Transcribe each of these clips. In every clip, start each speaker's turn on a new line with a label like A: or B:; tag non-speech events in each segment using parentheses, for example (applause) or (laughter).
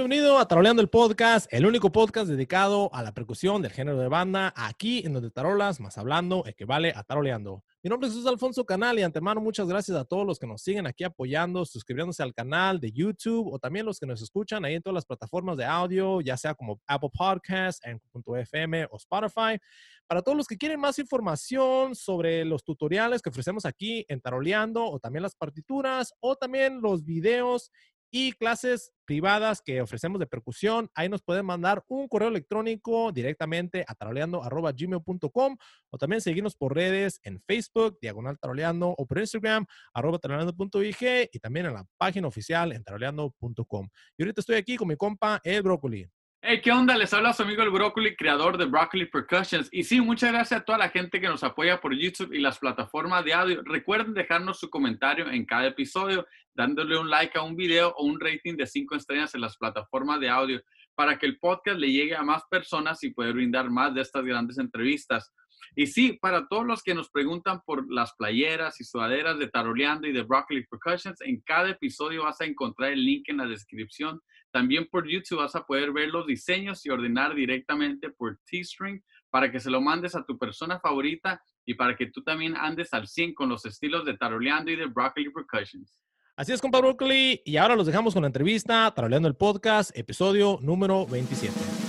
A: bienvenido a Taroleando el Podcast, el único podcast dedicado a la percusión del género de banda, aquí en donde tarolas más hablando equivale a taroleando. Mi nombre es Jesús Alfonso Canal y antemano muchas gracias a todos los que nos siguen aquí apoyando, suscribiéndose al canal de YouTube o también los que nos escuchan ahí en todas las plataformas de audio, ya sea como Apple Podcasts, FM o Spotify. Para todos los que quieren más información sobre los tutoriales que ofrecemos aquí en Taroleando o también las partituras o también los videos y clases privadas que ofrecemos de percusión. Ahí nos pueden mandar un correo electrónico directamente a taroleando.gmail.com o también seguirnos por redes en Facebook, Diagonal Taroleando, o por Instagram, arroba taroleando.ig y también en la página oficial en taroleando.com. Y ahorita estoy aquí con mi compa, El Brócoli.
B: Hey, ¿qué onda? Les habla su amigo el Broccoli, creador de Broccoli Percussions. Y sí, muchas gracias a toda la gente que nos apoya por YouTube y las plataformas de audio. Recuerden dejarnos su comentario en cada episodio, dándole un like a un video o un rating de 5 estrellas en las plataformas de audio para que el podcast le llegue a más personas y poder brindar más de estas grandes entrevistas. Y sí, para todos los que nos preguntan por las playeras y sudaderas de Taroleando y de Broccoli Percussions, en cada episodio vas a encontrar el link en la descripción. También por YouTube vas a poder ver los diseños y ordenar directamente por T-String para que se lo mandes a tu persona favorita y para que tú también andes al 100 con los estilos de Taroleando y de Broccoli Percussions.
A: Así es, compa Broccoli. Y ahora los dejamos con la entrevista, Taroleando el Podcast, episodio número 27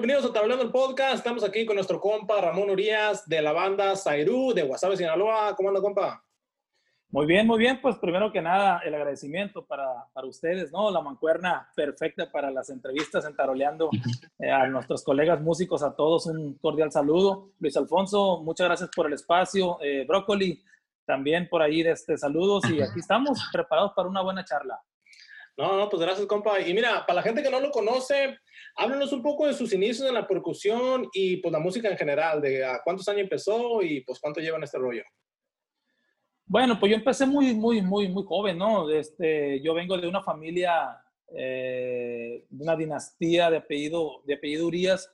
A: bienvenidos a Tablando el Podcast. Estamos aquí con nuestro compa Ramón Urias de la banda Zairú de Guasave, Sinaloa. ¿Cómo anda, compa?
C: Muy bien, muy bien. Pues primero que nada, el agradecimiento para, para ustedes, ¿no? La mancuerna perfecta para las entrevistas en Taroleando. (laughs) Eh, a nuestros colegas músicos, a todos un cordial saludo. Luis Alfonso, muchas gracias por el espacio. Eh, Brócoli, también por ahí de este, saludos. Y aquí estamos preparados para una buena charla.
A: No, no, pues gracias, compa. Y mira, para la gente que no lo conoce, háblenos un poco de sus inicios en la percusión y pues la música en general, de a cuántos años empezó y pues cuánto lleva en este rollo.
C: Bueno, pues yo empecé muy, muy, muy, muy joven, ¿no? Este, yo vengo de una familia, eh, de una dinastía de apellido, de apellido Urias,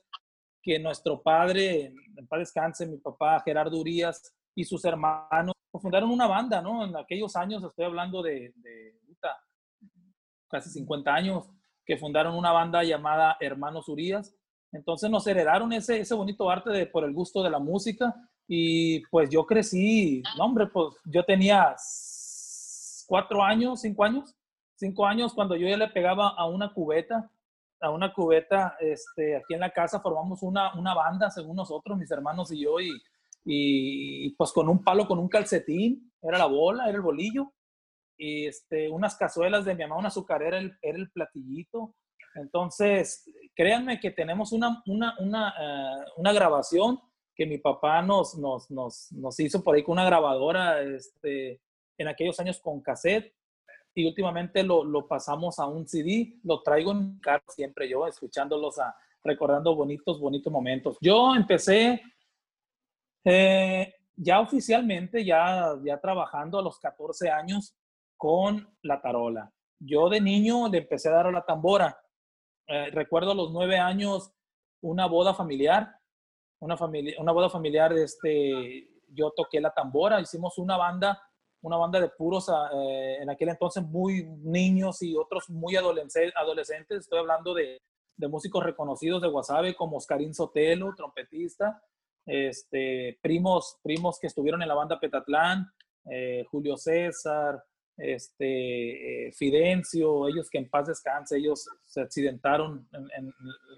C: que nuestro padre, en paz descanse, mi papá Gerardo Urias y sus hermanos fundaron una banda, ¿no? En aquellos años, estoy hablando de, de casi 50 años, que fundaron una banda llamada Hermanos Urias. Entonces nos heredaron ese, ese bonito arte de, por el gusto de la música y pues yo crecí, no hombre, pues yo tenía cuatro años, cinco años, cinco años cuando yo ya le pegaba a una cubeta, a una cubeta, este, aquí en la casa formamos una, una banda, según nosotros, mis hermanos y yo, y, y pues con un palo, con un calcetín, era la bola, era el bolillo, y este, unas cazuelas de mi mamá, una azucarera era el, era el platillito. Entonces, créanme que tenemos una, una, una, eh, una grabación que mi papá nos, nos, nos, nos, hizo por ahí con una grabadora este, en aquellos años con cassette y últimamente lo, lo, pasamos a un CD, lo traigo en mi carro siempre yo, escuchándolos, a, recordando bonitos, bonitos momentos. Yo empecé eh, ya oficialmente, ya, ya trabajando a los 14 años, con la tarola. Yo de niño le empecé a dar a la tambora. Eh, recuerdo a los nueve años una boda familiar, una, familia, una boda familiar, este, yo toqué la tambora, hicimos una banda, una banda de puros, ah, eh, en aquel entonces muy niños y otros muy adolescentes, estoy hablando de, de músicos reconocidos de Guasave como Oscarín Sotelo, trompetista, este, primos, primos que estuvieron en la banda Petatlán, eh, Julio César, este, eh, Fidencio, ellos que en paz descanse, ellos se accidentaron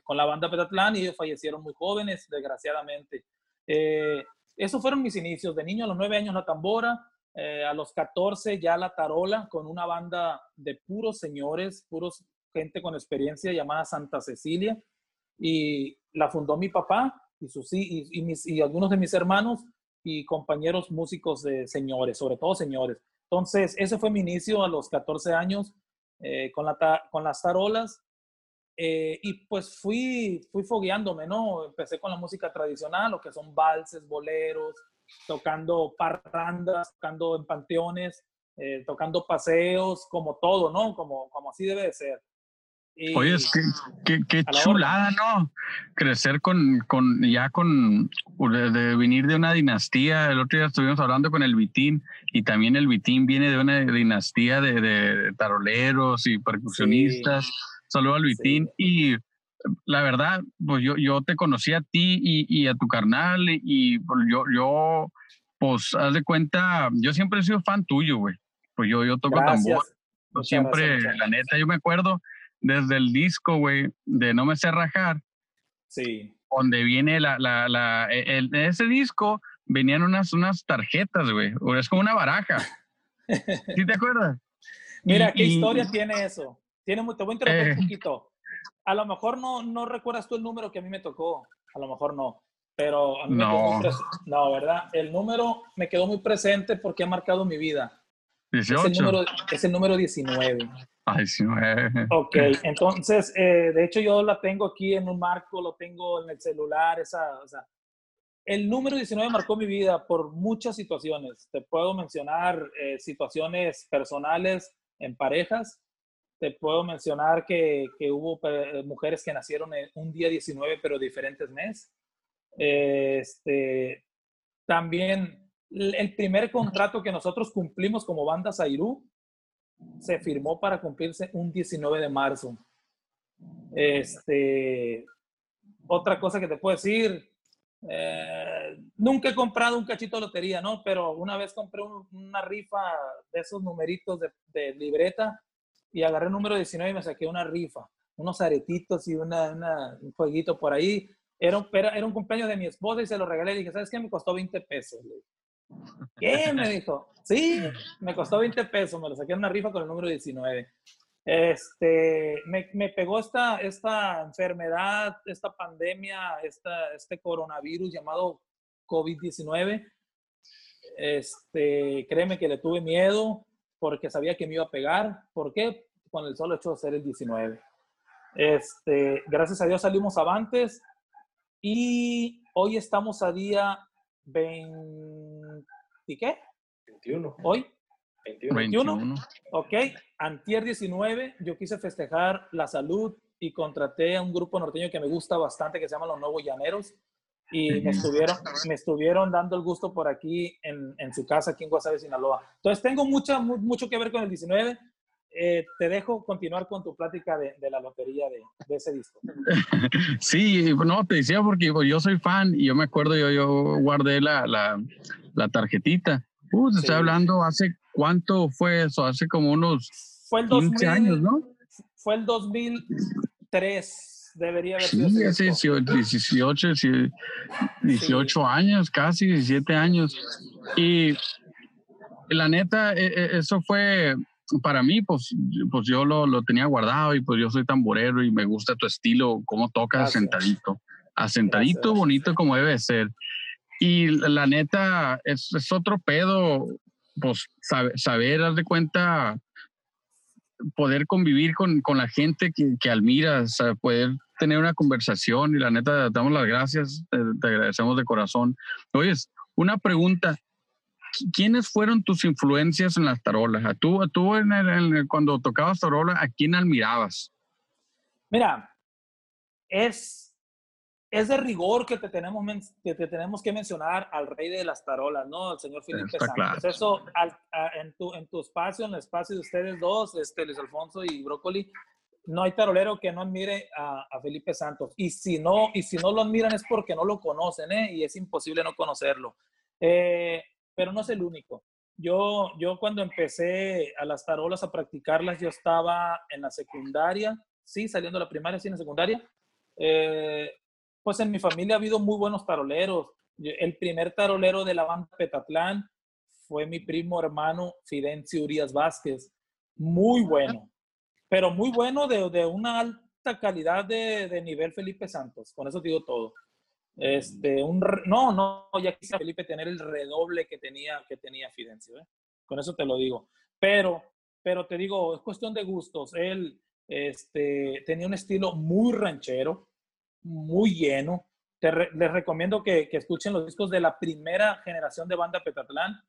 C: con la banda Petatlán y ellos fallecieron muy jóvenes, desgraciadamente. Eh, esos fueron mis inicios, de niño a los nueve años la tambora, eh, a los 14 ya la tarola, con una banda de puros señores, puros gente con experiencia llamada Santa Cecilia, y la fundó mi papá y, sus, y, y algunos de mis hermanos y compañeros músicos de señores, sobre todo señores. Entonces, ese fue mi inicio a los 14 años eh, con, la, con las tarolas. Eh, y pues fui, fui fogueándome, ¿no? Empecé con la música tradicional, lo que son valses, boleros, tocando parrandas, tocando en panteones, eh, tocando paseos, como todo, ¿no? Como, como así debe de ser.
B: Oye, es que, qué, qué chulada, ¿no? Crecer con, con ya con, de, venir de una dinastía. El otro día estuvimos hablando con el Vitín y también el Vitín viene de una dinastía de, de taroleros y percusionistas. Saludo a Luitín. Y la verdad, pues yo, yo te conocí a ti y, y a tu carnal y, pues yo, yo, pues, haz de cuenta, yo siempre he sido fan tuyo, güey. Pues yo, yo toco tambor. siempre, la neta, yo me acuerdo desde el disco, güey, de No me sé rajar.
C: Sí.
B: Donde viene la, la, la, e, el, ese disco venían unas, unas tarjetas, güey. Es como una baraja. (laughs) ¿Sí te acuerdas?
C: Mira, ¿qué historia tiene eso? Tiene, te voy a interrumpir un eh. poquito. A lo mejor no, no recuerdas tú el número que a mí me tocó. A lo mejor no. Pero a mí
B: no.
C: me No, ¿verdad? El número me quedó muy presente porque ha marcado mi vida.
B: 18.
C: Es el número, es el número 19.
B: Ah, 19.
C: Ok, entonces, eh, de hecho yo la tengo aquí en un marco, lo tengo en el celular, esa, o sea, el número 19 marcó mi vida por muchas situaciones. Te puedo mencionar eh, situaciones personales en parejas. Te puedo mencionar que, que hubo eh, mujeres que nacieron en un día 19, pero diferentes meses. Este, también el primer contrato que nosotros cumplimos como banda Zairú se firmó para cumplirse un 19 de marzo. Este, otra cosa que te puedo decir, eh, nunca he comprado un cachito de lotería, ¿no? Pero una vez compré una rifa de esos numeritos de, libreta y agarré el número 19 y me saqué una rifa, unos aretitos y una, un jueguito por ahí. Era un, era, un cumpleaños de mi esposa y se lo regalé y dije, ¿sabes qué? Me costó 20 pesos. ¿Qué? Me dijo. Sí, me costó 20 pesos, me lo saqué en una rifa con el número 19 este, me, me, pegó esta, esta enfermedad, esta pandemia, esta, este coronavirus llamado COVID-19. Este, créeme que le tuve miedo porque sabía que me iba a pegar. ¿Por qué? Con el solo hecho de ser el 19. Este, gracias a Dios salimos avantes y hoy estamos a día 20, qué?
D: 21.
C: Hoy,
B: 21.
C: Ok, antier 19, yo quise festejar la salud y contraté a un grupo norteño que me gusta bastante que se llama Los Nuevos Llaneros y me estuvieron, me estuvieron dando el gusto por aquí en, en su casa, aquí en Guasave, Sinaloa. Entonces tengo mucha, mucho que ver con el 19. Eh, te dejo continuar con tu plática de, de la lotería de, de, ese disco. (laughs)
B: Sí, no, te decía porque yo soy fan y yo me acuerdo, yo, yo guardé la, la, la tarjetita. Uh, te estoy hablando hace ¿Cuánto fue eso? Hace como unos
C: fue el 15 años, ¿no? Fue el 2003, debería haber sido. Sí,
B: hace 18, 18 años, casi 17 años. Y la neta, e, e, eso fue para mí, pues, pues yo lo, lo, tenía guardado y pues yo soy tamborero y me gusta tu estilo, cómo tocas asentadito. Asentadito, bonito como debe ser. Y la neta, es, es otro pedo pues saber, saber dar de cuenta, poder convivir con, con la gente que, que admiras, poder tener una conversación y la neta, te damos las gracias, te, agradecemos de corazón. Oye, una pregunta, ¿quiénes fueron tus influencias en las tarolas? ¿A tú, a tú en el, cuando tocabas tarola, ¿a quién admirabas?
C: Mira, es es de rigor que te, tenemos, que te tenemos que mencionar al rey de las tarolas, ¿no? Al señor Felipe Santos. Eso, en, tu, en tu espacio, en el espacio de ustedes dos, este, Luis Alfonso y Brócoli, no hay tarolero que no admire a, Felipe Santos. Y si, no, y si no lo admiran es porque no lo conocen, ¿eh? Y es imposible no conocerlo. Eh, pero no es el único. Yo, yo cuando empecé a las tarolas a practicarlas, yo estaba en la secundaria, sí, saliendo de la primaria, sí, en la secundaria. Eh, pues en mi familia ha habido muy buenos taroleros. El primer tarolero de la banda Petatlán fue mi primo hermano Fidencio Urias Vázquez. Muy bueno, pero muy bueno de, de una alta calidad de, de, nivel Felipe Santos. Con eso digo todo. Este, un, no, no, ya quisiera Felipe tener el redoble que tenía, que tenía Fidencio. ¿eh? Con eso te lo digo. Pero, pero te digo, es cuestión de gustos. Él este, tenía un estilo muy ranchero muy lleno. les recomiendo que, escuchen los discos de la primera generación de banda Petatlán,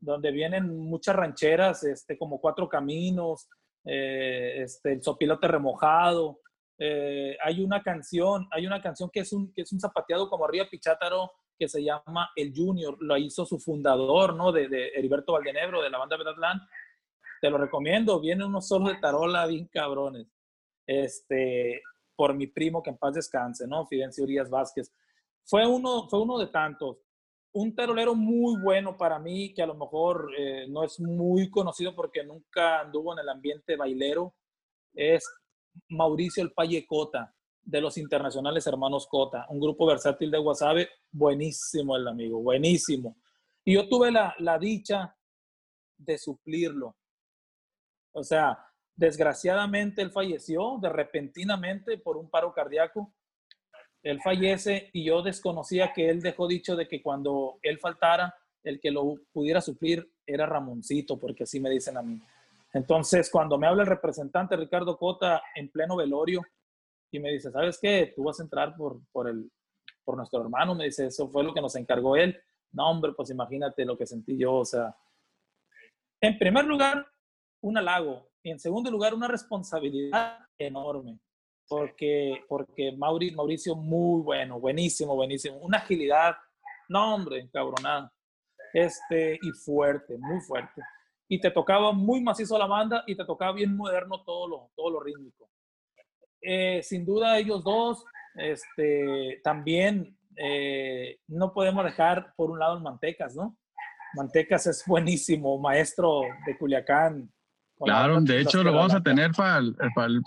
C: donde vienen muchas rancheras, este, como Cuatro Caminos, eh, este, El Sopilote Remojado. Eh, hay una canción, hay una canción que es un, que es un zapateado como arriba Pichátaro, que se llama El Junior, lo hizo su fundador, ¿no? De, de Heriberto Valdenebro, de la banda Petatlán. Te lo recomiendo, vienen unos solos de tarola bien cabrones. este, por mi primo que en paz descanse, ¿no? Fidencio Urias Vázquez. Fue uno, fue uno de tantos. Un tarolero muy bueno para mí, que a lo mejor eh, no es muy conocido porque nunca anduvo en el ambiente bailero, es Mauricio El Paye Cota, de los internacionales hermanos Cota, un grupo versátil de Guasave, buenísimo el amigo, buenísimo. Y yo tuve la, la dicha de suplirlo. O sea, desgraciadamente él falleció de repentinamente por un paro cardíaco. Él fallece y yo desconocía que él dejó dicho de que cuando él faltara, el que lo pudiera suplir era Ramoncito, porque así me dicen a mí. Entonces, cuando me habla el representante Ricardo Cota en pleno velorio y me dice, ¿sabes qué? Tú vas a entrar por, por, el, por nuestro hermano, me dice, eso fue lo que nos encargó él. No, hombre, pues imagínate lo que sentí yo, o sea, en primer lugar, un halago. Y en segundo lugar, una responsabilidad enorme, porque, porque Mauricio, Mauricio muy bueno, buenísimo, buenísimo, una agilidad, no hombre, cabronada, este, y fuerte, muy fuerte y te tocaba muy macizo la banda y te tocaba bien moderno todo lo, todo lo rítmico. Eh, sin duda ellos dos, este, también eh, no podemos dejar por un lado el Mantecas, ¿no? Mantecas es buenísimo, maestro de Culiacán.
B: Claro, de hecho lo vamos a tener para el,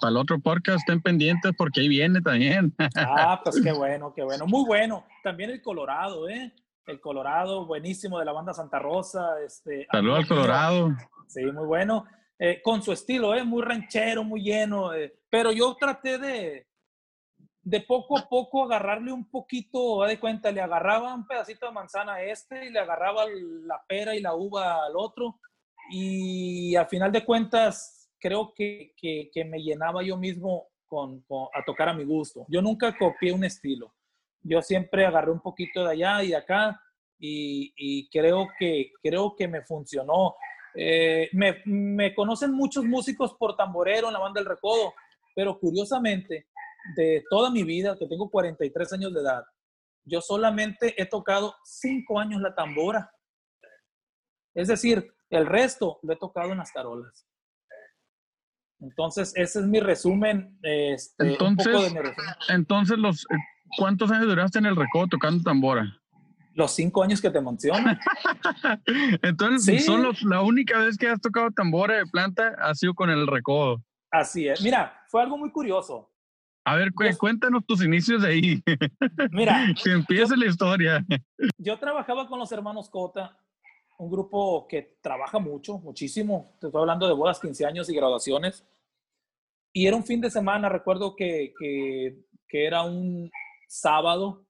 B: el, otro podcast, estén pendientes porque ahí viene también.
C: Ah, pues qué (laughs) bueno, qué bueno, muy bueno. También el Colorado, ¿eh? El Colorado, buenísimo de la banda Santa Rosa. Este,
B: Saludos al Colorado.
C: Sí, muy bueno. Eh, con su estilo, ¿eh? muy ranchero, muy lleno. Eh, pero yo traté de, de poco a poco agarrarle un poquito, de cuenta, le agarraba un pedacito de manzana a este y le agarraba la pera y la uva al otro. Y al final de cuentas, creo que, que, que me llenaba yo mismo con, con, a tocar a mi gusto. Yo nunca copié un estilo yo siempre agarré un poquito de allá y de acá y, creo, que, creo que me funcionó. Eh, me, me, conocen muchos músicos por tamborero en la banda del Recodo, pero curiosamente, de toda mi vida, que tengo 43 años de edad, yo solamente he tocado 5 años la tambora. Es decir, el resto lo he tocado en las tarolas. Entonces, ese es mi resumen. Este,
B: entonces, entonces los, ¿Cuántos años duraste en el recodo tocando tambora?
C: Los cinco años que te menciono. (laughs)
B: Entonces, solo la única vez que has tocado tambora de planta ha sido con el recodo.
C: Así es. Mira, fue algo muy curioso.
B: A ver, cuéntanos tus inicios de ahí. (laughs)
C: Mira.
B: que empiece la historia.
C: Yo trabajaba con los hermanos Cota, un grupo que trabaja mucho, muchísimo. Te estoy hablando de bodas, 15 años y graduaciones. Y era un fin de semana, recuerdo que, que, que era un, sábado,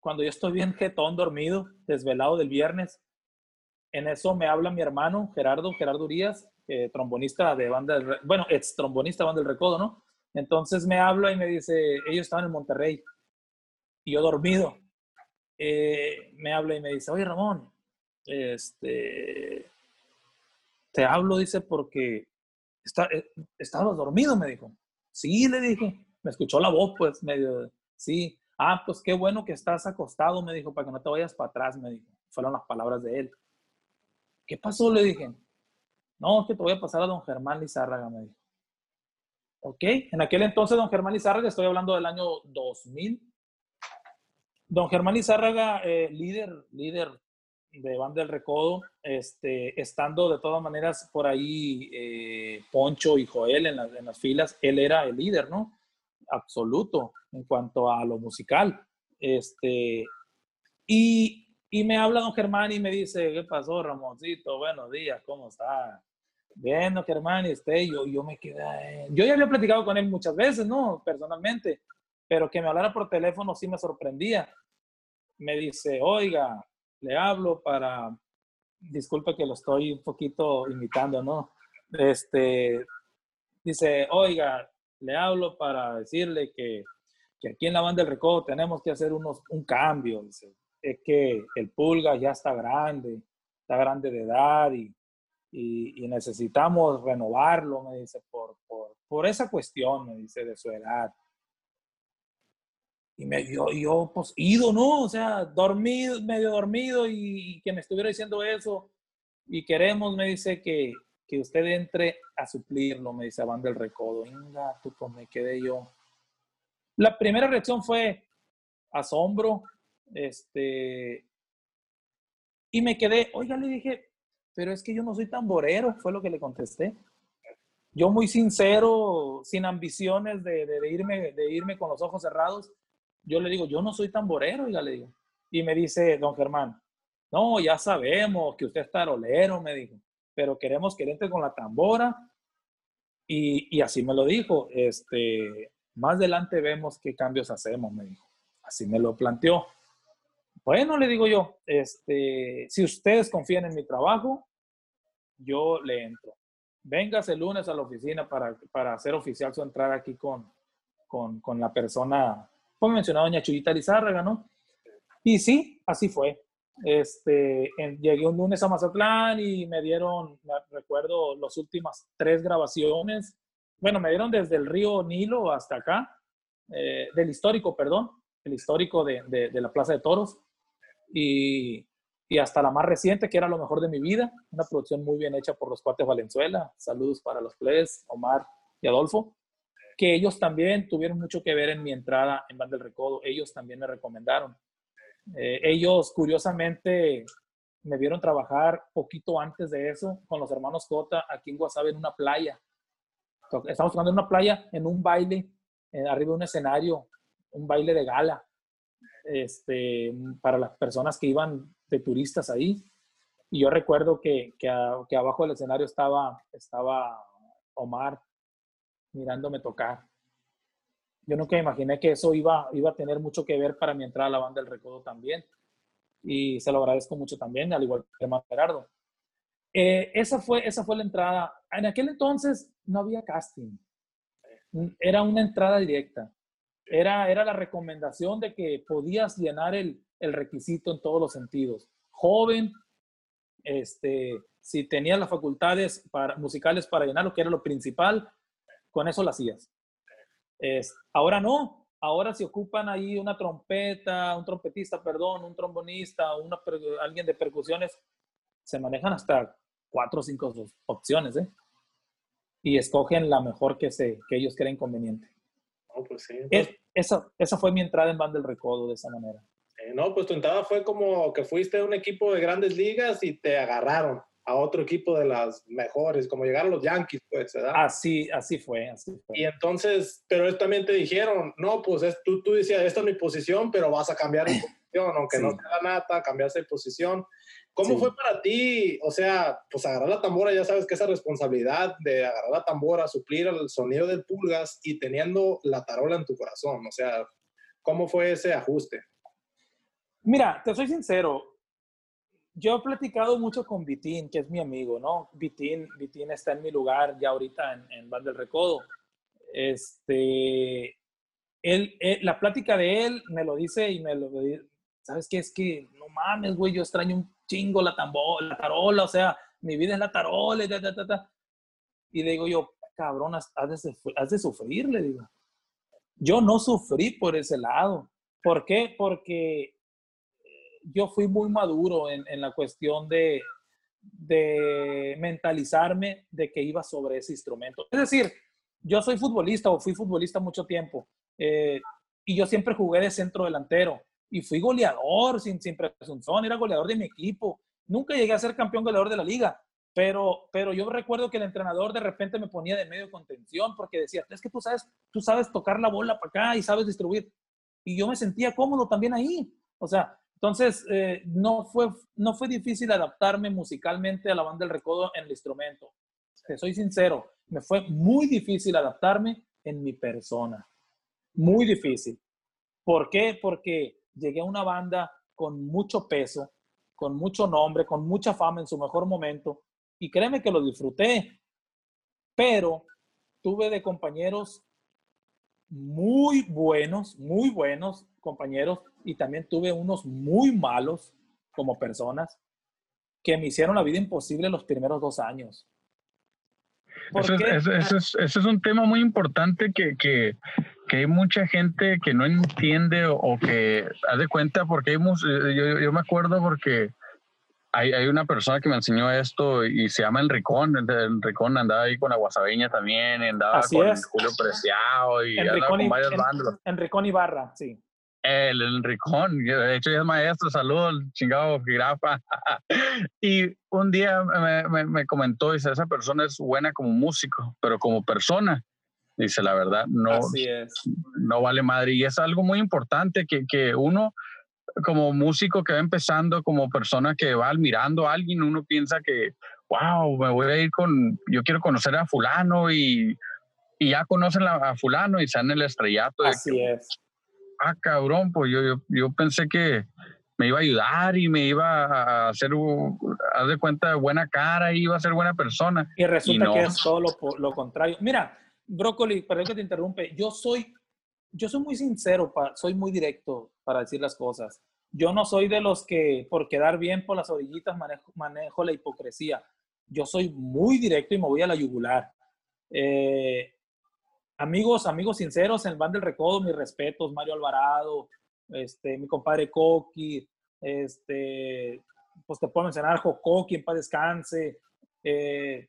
C: cuando yo estoy bien jetón, dormido, desvelado del viernes, en eso me habla mi hermano Gerardo, Gerardo Urias, eh, trombonista de banda, bueno, ex trombonista de banda del Recodo, ¿no? Entonces me habla y me dice, ellos estaban en Monterrey y yo dormido. Eh, me habla y me dice, oye Ramón, este, te hablo, dice, porque está, eh, estabas dormido, me dijo. Sí, le dije. Me escuchó la voz, pues, medio, Sí, ah, pues qué bueno que estás acostado, me dijo, para que no te vayas para atrás, me dijo. Fueron las palabras de él. ¿Qué pasó? Le dije. No, es que te voy a pasar a don Germán Lizárraga, me dijo. Ok, en aquel entonces don Germán Lizárraga, estoy hablando del año 2000. Don Germán Lizárraga, eh, líder, líder de Banda del Recodo, este, estando de todas maneras por ahí eh, Poncho y Joel en, en las filas, él era el líder, ¿no? Absoluto en cuanto a lo musical. Este, y, y me habla don Germán y me dice, ¿qué pasó, Ramoncito? Buenos días, ¿cómo está? Bien, don Germán, y este, yo, yo me quedé, yo ya había platicado con él muchas veces, ¿no? Personalmente, pero que me hablara por teléfono sí me sorprendía. Me dice, oiga, le hablo para, disculpe que lo estoy un poquito imitando, ¿no? Este, dice, oiga, le hablo para decirle que, que aquí en la banda del recodo tenemos que hacer unos, un cambio. Dice. Es que el pulga ya está grande, está grande de edad y, y, necesitamos renovarlo, me dice, por, por, por, esa cuestión, me dice, de su edad. Y me, yo, yo, pues, ido, ¿no? O sea, dormido, medio dormido y, y que me estuviera diciendo eso. Y queremos, me dice, que, que usted entre a suplirlo, me dice Van del Recodo. Venga, tú, pues me quedé yo. La primera reacción fue asombro, este, y me quedé, oiga, le dije, pero es que yo no soy tamborero, fue lo que le contesté. Yo muy sincero, sin ambiciones de, de, irme, de irme con los ojos cerrados, yo le digo, yo no soy tamborero, oiga, le digo. Y me dice, don Germán, no, ya sabemos que usted es tarolero, me dijo, pero queremos que entre con la tambora. Y, y así me lo dijo, este, más adelante vemos qué cambios hacemos, me dijo. Así me lo planteó. Bueno, le digo yo, este, si ustedes confían en mi trabajo, yo le entro. Véngase el lunes a la oficina para, para hacer oficial su entrada aquí con, con, con la persona, como mencionado, doña Chuyita Lizárraga, ¿no? Y sí, así fue. Este, llegué un lunes a Mazatlán y me dieron, recuerdo, las últimas tres grabaciones. Bueno, me dieron desde el río Nilo hasta acá, eh, del histórico, perdón, el histórico de, la Plaza de Toros. Y, hasta la más reciente, que era lo mejor de mi vida, una producción muy bien hecha por los cuates Valenzuela. Saludos para los plebes, Omar y Adolfo, que ellos también tuvieron mucho que ver en mi entrada en Band del Recodo. Ellos también me recomendaron. Eh, ellos, curiosamente, me vieron trabajar poquito antes de eso con los hermanos Cota aquí en Guasave en una playa. Estamos tocando en una playa, en un baile, eh, arriba de un escenario, un baile de gala, este, para las personas que iban de turistas ahí. Y yo recuerdo que, que, que abajo del escenario estaba, estaba Omar mirándome tocar yo nunca imaginé que eso iba, iba a tener mucho que ver para mi entrada a la banda del Recodo también. Y se lo agradezco mucho también, al igual que hermano Gerardo. Eh, esa, fue, esa fue la entrada. En aquel entonces no había casting. Era una entrada directa. Era, era la recomendación de que podías llenar el, el requisito en todos los sentidos. Joven, este, si tenías las facultades para, musicales para llenar lo que era lo principal, con eso lo hacías. Es, ahora no, ahora se ocupan ahí una trompeta, un trompetista, perdón, un trombonista, una, alguien de percusiones, se manejan hasta cuatro o cinco opciones, ¿eh? Y escogen la mejor que, se, que ellos creen conveniente.
D: No, pues sí.
C: esa, esa fue mi entrada en Band del Recodo de esa manera.
D: no, pues tu entrada fue como que fuiste a un equipo de grandes ligas y te agarraron a otro equipo de las mejores, como llegaron los Yankees, pues, ¿verdad?
C: Así, así fue, así fue.
D: Y entonces, pero ellos también te dijeron, no, pues es, tú, tú decías, esta es mi posición, pero vas a cambiar de posición, (laughs) aunque no sea la nata, cambiaste de posición. ¿Cómo fue para ti? O sea, pues agarrar la tambora, ya sabes que esa responsabilidad de agarrar la tambora, suplir el sonido del pulgas y teniendo la tarola en tu corazón, o sea, ¿cómo fue ese ajuste?
C: Mira, te soy sincero, yo he platicado mucho con Vitín, que es mi amigo, ¿no? Vitín, Vitín está en mi lugar ya ahorita en, en del Recodo. Este, él, la plática de él me lo dice y me lo dice, ¿sabes qué? Es que no mames, güey, yo extraño un chingo la tambor, la tarola, o sea, mi vida es la tarola, y, y le digo yo, cabrón, has de, has de sufrir, le digo. Yo no sufrí por ese lado. ¿Por qué? Porque yo fui muy maduro en, en la cuestión de, de mentalizarme de que iba sobre ese instrumento. Es decir, yo soy futbolista o fui futbolista mucho tiempo eh, y yo siempre jugué de centro delantero y fui goleador sin, sin presunción, era goleador de mi equipo. Nunca llegué a ser campeón goleador de la liga, pero, pero yo recuerdo que el entrenador de repente me ponía de medio contención porque decía, es que tú sabes, tú sabes tocar la bola para acá y sabes distribuir. Y yo me sentía cómodo también ahí. O sea, entonces, eh, no, fue, no fue difícil adaptarme musicalmente a la banda del recodo en el instrumento. Te soy sincero, me fue muy difícil adaptarme en mi persona. Muy difícil. ¿Por qué? Porque llegué a una banda con mucho peso, con mucho nombre, con mucha fama en su mejor momento. Y créeme que lo disfruté. Pero tuve de compañeros muy buenos, muy buenos compañeros y también tuve unos muy malos como personas que me hicieron la vida imposible los primeros dos años.
B: Eso es, un tema muy importante que, que, que, hay mucha gente que no entiende o, que haz de cuenta porque hay, yo, yo me acuerdo porque hay, hay, una persona que me enseñó esto y se llama Enricón. Enricón andaba ahí con la Guasabeña también, andaba con Julio Preciado y andaba con varios bandos.
C: Enricón Ibarra, sí.
B: El Enricón, de hecho ya es maestro, saludos, chingado jirafa. (laughs) y un día me, me, me, comentó, dice, esa persona es buena como músico, pero como persona, dice, la verdad, no, no vale madre. Y es algo muy importante que, que uno como músico que va empezando, como persona que va admirando a alguien, uno piensa que, wow, me voy a ir con, yo quiero conocer a fulano y, y ya conocen a, fulano y están en el estrellato.
C: Así es.
B: Ah, cabrón, pues yo, yo, yo, pensé que me iba a ayudar y me iba a hacer, haz de cuenta, buena cara y iba a ser buena persona.
C: Y resulta que es todo lo, lo contrario. Mira, Brócoli, perdón que te interrumpe, yo soy yo soy muy sincero, soy muy directo para decir las cosas. Yo no soy de los que por quedar bien por las orillitas manejo, la hipocresía. Yo soy muy directo y me voy a la yugular. Eh, amigos, amigos sinceros en Van del Recodo, mis respetos, Mario Alvarado, este, mi compadre Coqui, este, pues te puedo mencionar Jocoqui, en paz descanse, eh,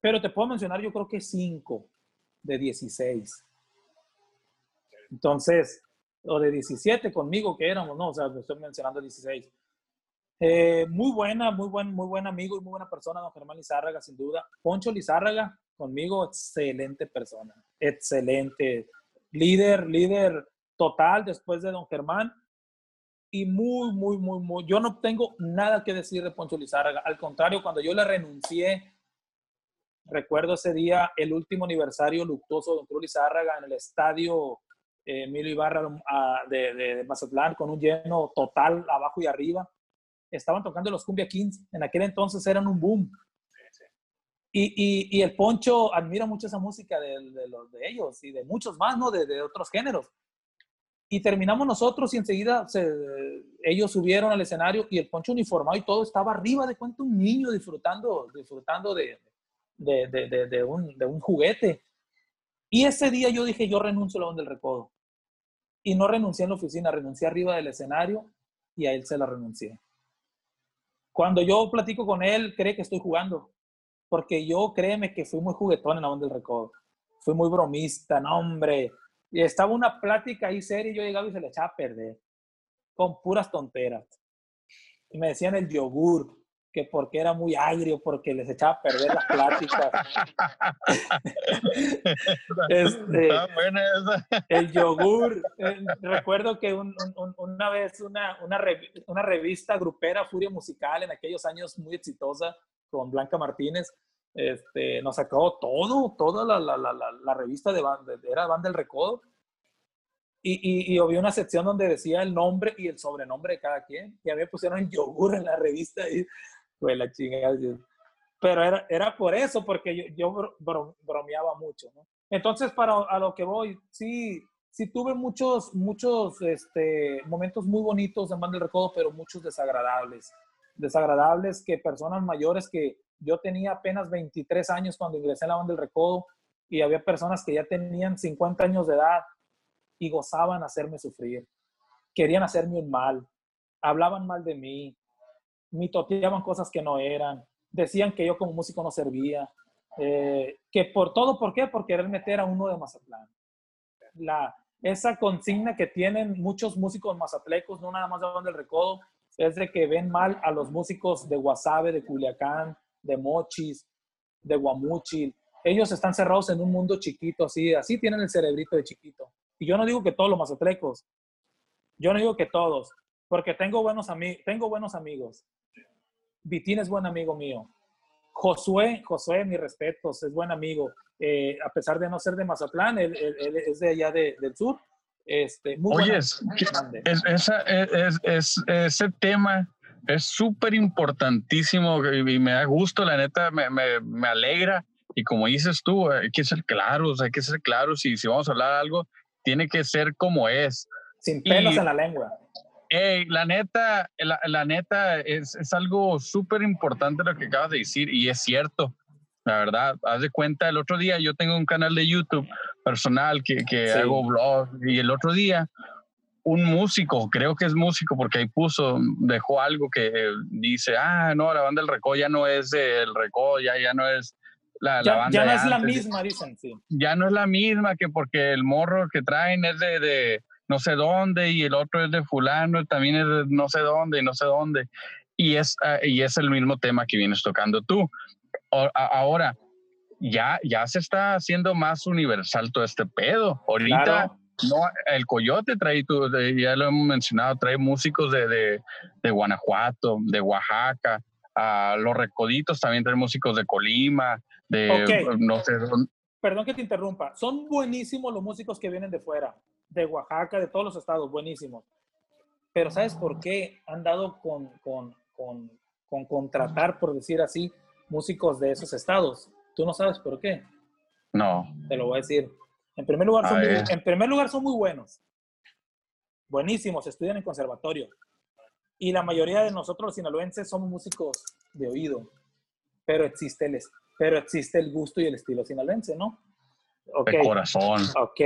C: pero te puedo mencionar yo creo que cinco de 16. Entonces, o de 17 conmigo que éramos, ¿no? O sea, estoy mencionando 16. Eh, muy buena, muy buen, muy buen amigo y muy buena persona, don Germán Lizárraga, sin duda. Poncho Lizárraga, conmigo, excelente persona, excelente. Líder, líder total después de don Germán. Y muy, muy, muy, muy. Yo no tengo nada que decir de Poncho Lizárraga. Al contrario, cuando yo le renuncié, recuerdo ese día, el último aniversario luctuoso de don Cruz Lizárraga en el estadio Emilio Ibarra de, de, Mazatlán con un lleno total abajo y arriba. Estaban tocando los Cumbia Kings, en aquel entonces eran un boom. Y, el Poncho admira mucho esa música de, de, los, de ellos y de muchos más, ¿no? De, otros géneros. Y terminamos nosotros y enseguida se, ellos subieron al escenario y el Poncho uniformado y todo estaba arriba de cuenta un niño disfrutando, disfrutando de un juguete. Y ese día yo dije, yo renuncio a la onda del recodo. Y no renuncié en la oficina, renuncié arriba del escenario y a él se la renuncié. Cuando yo platico con él, cree que estoy jugando. Porque yo créeme que fui muy juguetón en la onda del recodo. Fui muy bromista, no hombre. Y estaba una plática ahí seria y yo llegaba y se le echaba a perder. Con puras tonteras. Y me decían el yogur que porque era muy agrio, porque les echaba a perder las pláticas. (laughs) este, el yogur. recuerdo que una vez una, una, revista grupera, Furia Musical, en aquellos años muy exitosa, con Blanca Martínez, este, nos sacó todo, toda la, la, la, la revista de, de, era Banda del Recodo. Y, y, y, había una sección donde decía el nombre y el sobrenombre de cada quien. Y a mí me pusieron yogur en la revista. Y fue la chingada. Pero era, era por eso, porque yo, yo bromeaba mucho. Entonces, para a lo que voy, sí, sí tuve muchos, muchos este, momentos muy bonitos en Banda del Recodo, pero muchos desagradables. Desagradables que personas mayores que yo tenía apenas 23 años cuando ingresé a la Banda del Recodo y había personas que ya tenían 50 años de edad y gozaban hacerme sufrir. Querían hacerme un mal, hablaban mal de mí, mitoteaban cosas que no eran, decían que yo como músico no servía, eh, que por todo, ¿por qué? Por querer meter a uno de Mazatlán. La, esa consigna que tienen muchos músicos mazatlecos, no nada más de del Recodo, es de que ven mal a los músicos de Guasave, de Culiacán, de Mochis, de Guamuchil. Ellos están cerrados en un mundo chiquito, así, así tienen el cerebrito de chiquito. Y yo no digo que todos los mazatlecos, yo no digo que todos, porque tengo buenos, tengo buenos amigos, Vitín es buen amigo mío. Josué, Josué, mis respetos, es buen amigo. Eh, a pesar de no ser de Mazatlán, él, es de allá del sur. Este,
B: Oye, es, ese tema es súper importantísimo y me da gusto, la neta, me, me, alegra. Y como dices tú, hay que ser claros, hay que ser claros y si vamos a hablar algo, tiene que ser como es.
C: Sin pelos en la lengua
B: la neta, la, neta es, es algo súper importante lo que acabas de decir y es cierto. La verdad, haz de cuenta, el otro día yo tengo un canal de YouTube personal que, que hago blog y el otro día un músico, creo que es músico porque ahí puso, dejó algo que dice, ah, no, la banda del Recodo ya no es el Recodo, ya, ya no es la,
C: ya,
B: banda.
C: Ya no es la
B: antes".
C: misma, dicen, sí.
B: Ya no es la misma que porque el morro que traen es de, de no sé dónde y el otro es de fulano, y también es de no sé dónde y no sé dónde. Y es, ah, y es el mismo tema que vienes tocando tú. O- a- ahora, ya, ya se está haciendo más universal todo este pedo. Ahorita,
C: Claro.
B: no, el Coyote trae, tu- ya lo hemos mencionado, trae músicos de, de, de Guanajuato, de Oaxaca. a los Recoditos también traen músicos de Colima, de no sé dónde.
C: Perdón que te interrumpa. Son buenísimos los músicos que vienen de fuera, de Oaxaca, de todos los estados, buenísimos. Pero ¿sabes por qué han dado con, con, con, con contratar, por decir así, músicos de esos estados? Tú no sabes por qué.
B: No,
C: Te lo voy a decir. En primer lugar, son muy, en primer lugar son muy buenos. Buenísimos, estudian en conservatorio. Y la mayoría de nosotros los sinaloenses somos músicos de oído. Pero existe el, pero existe el gusto y el estilo sinaloense, ¿no? Ok,
B: de corazón.
C: ok.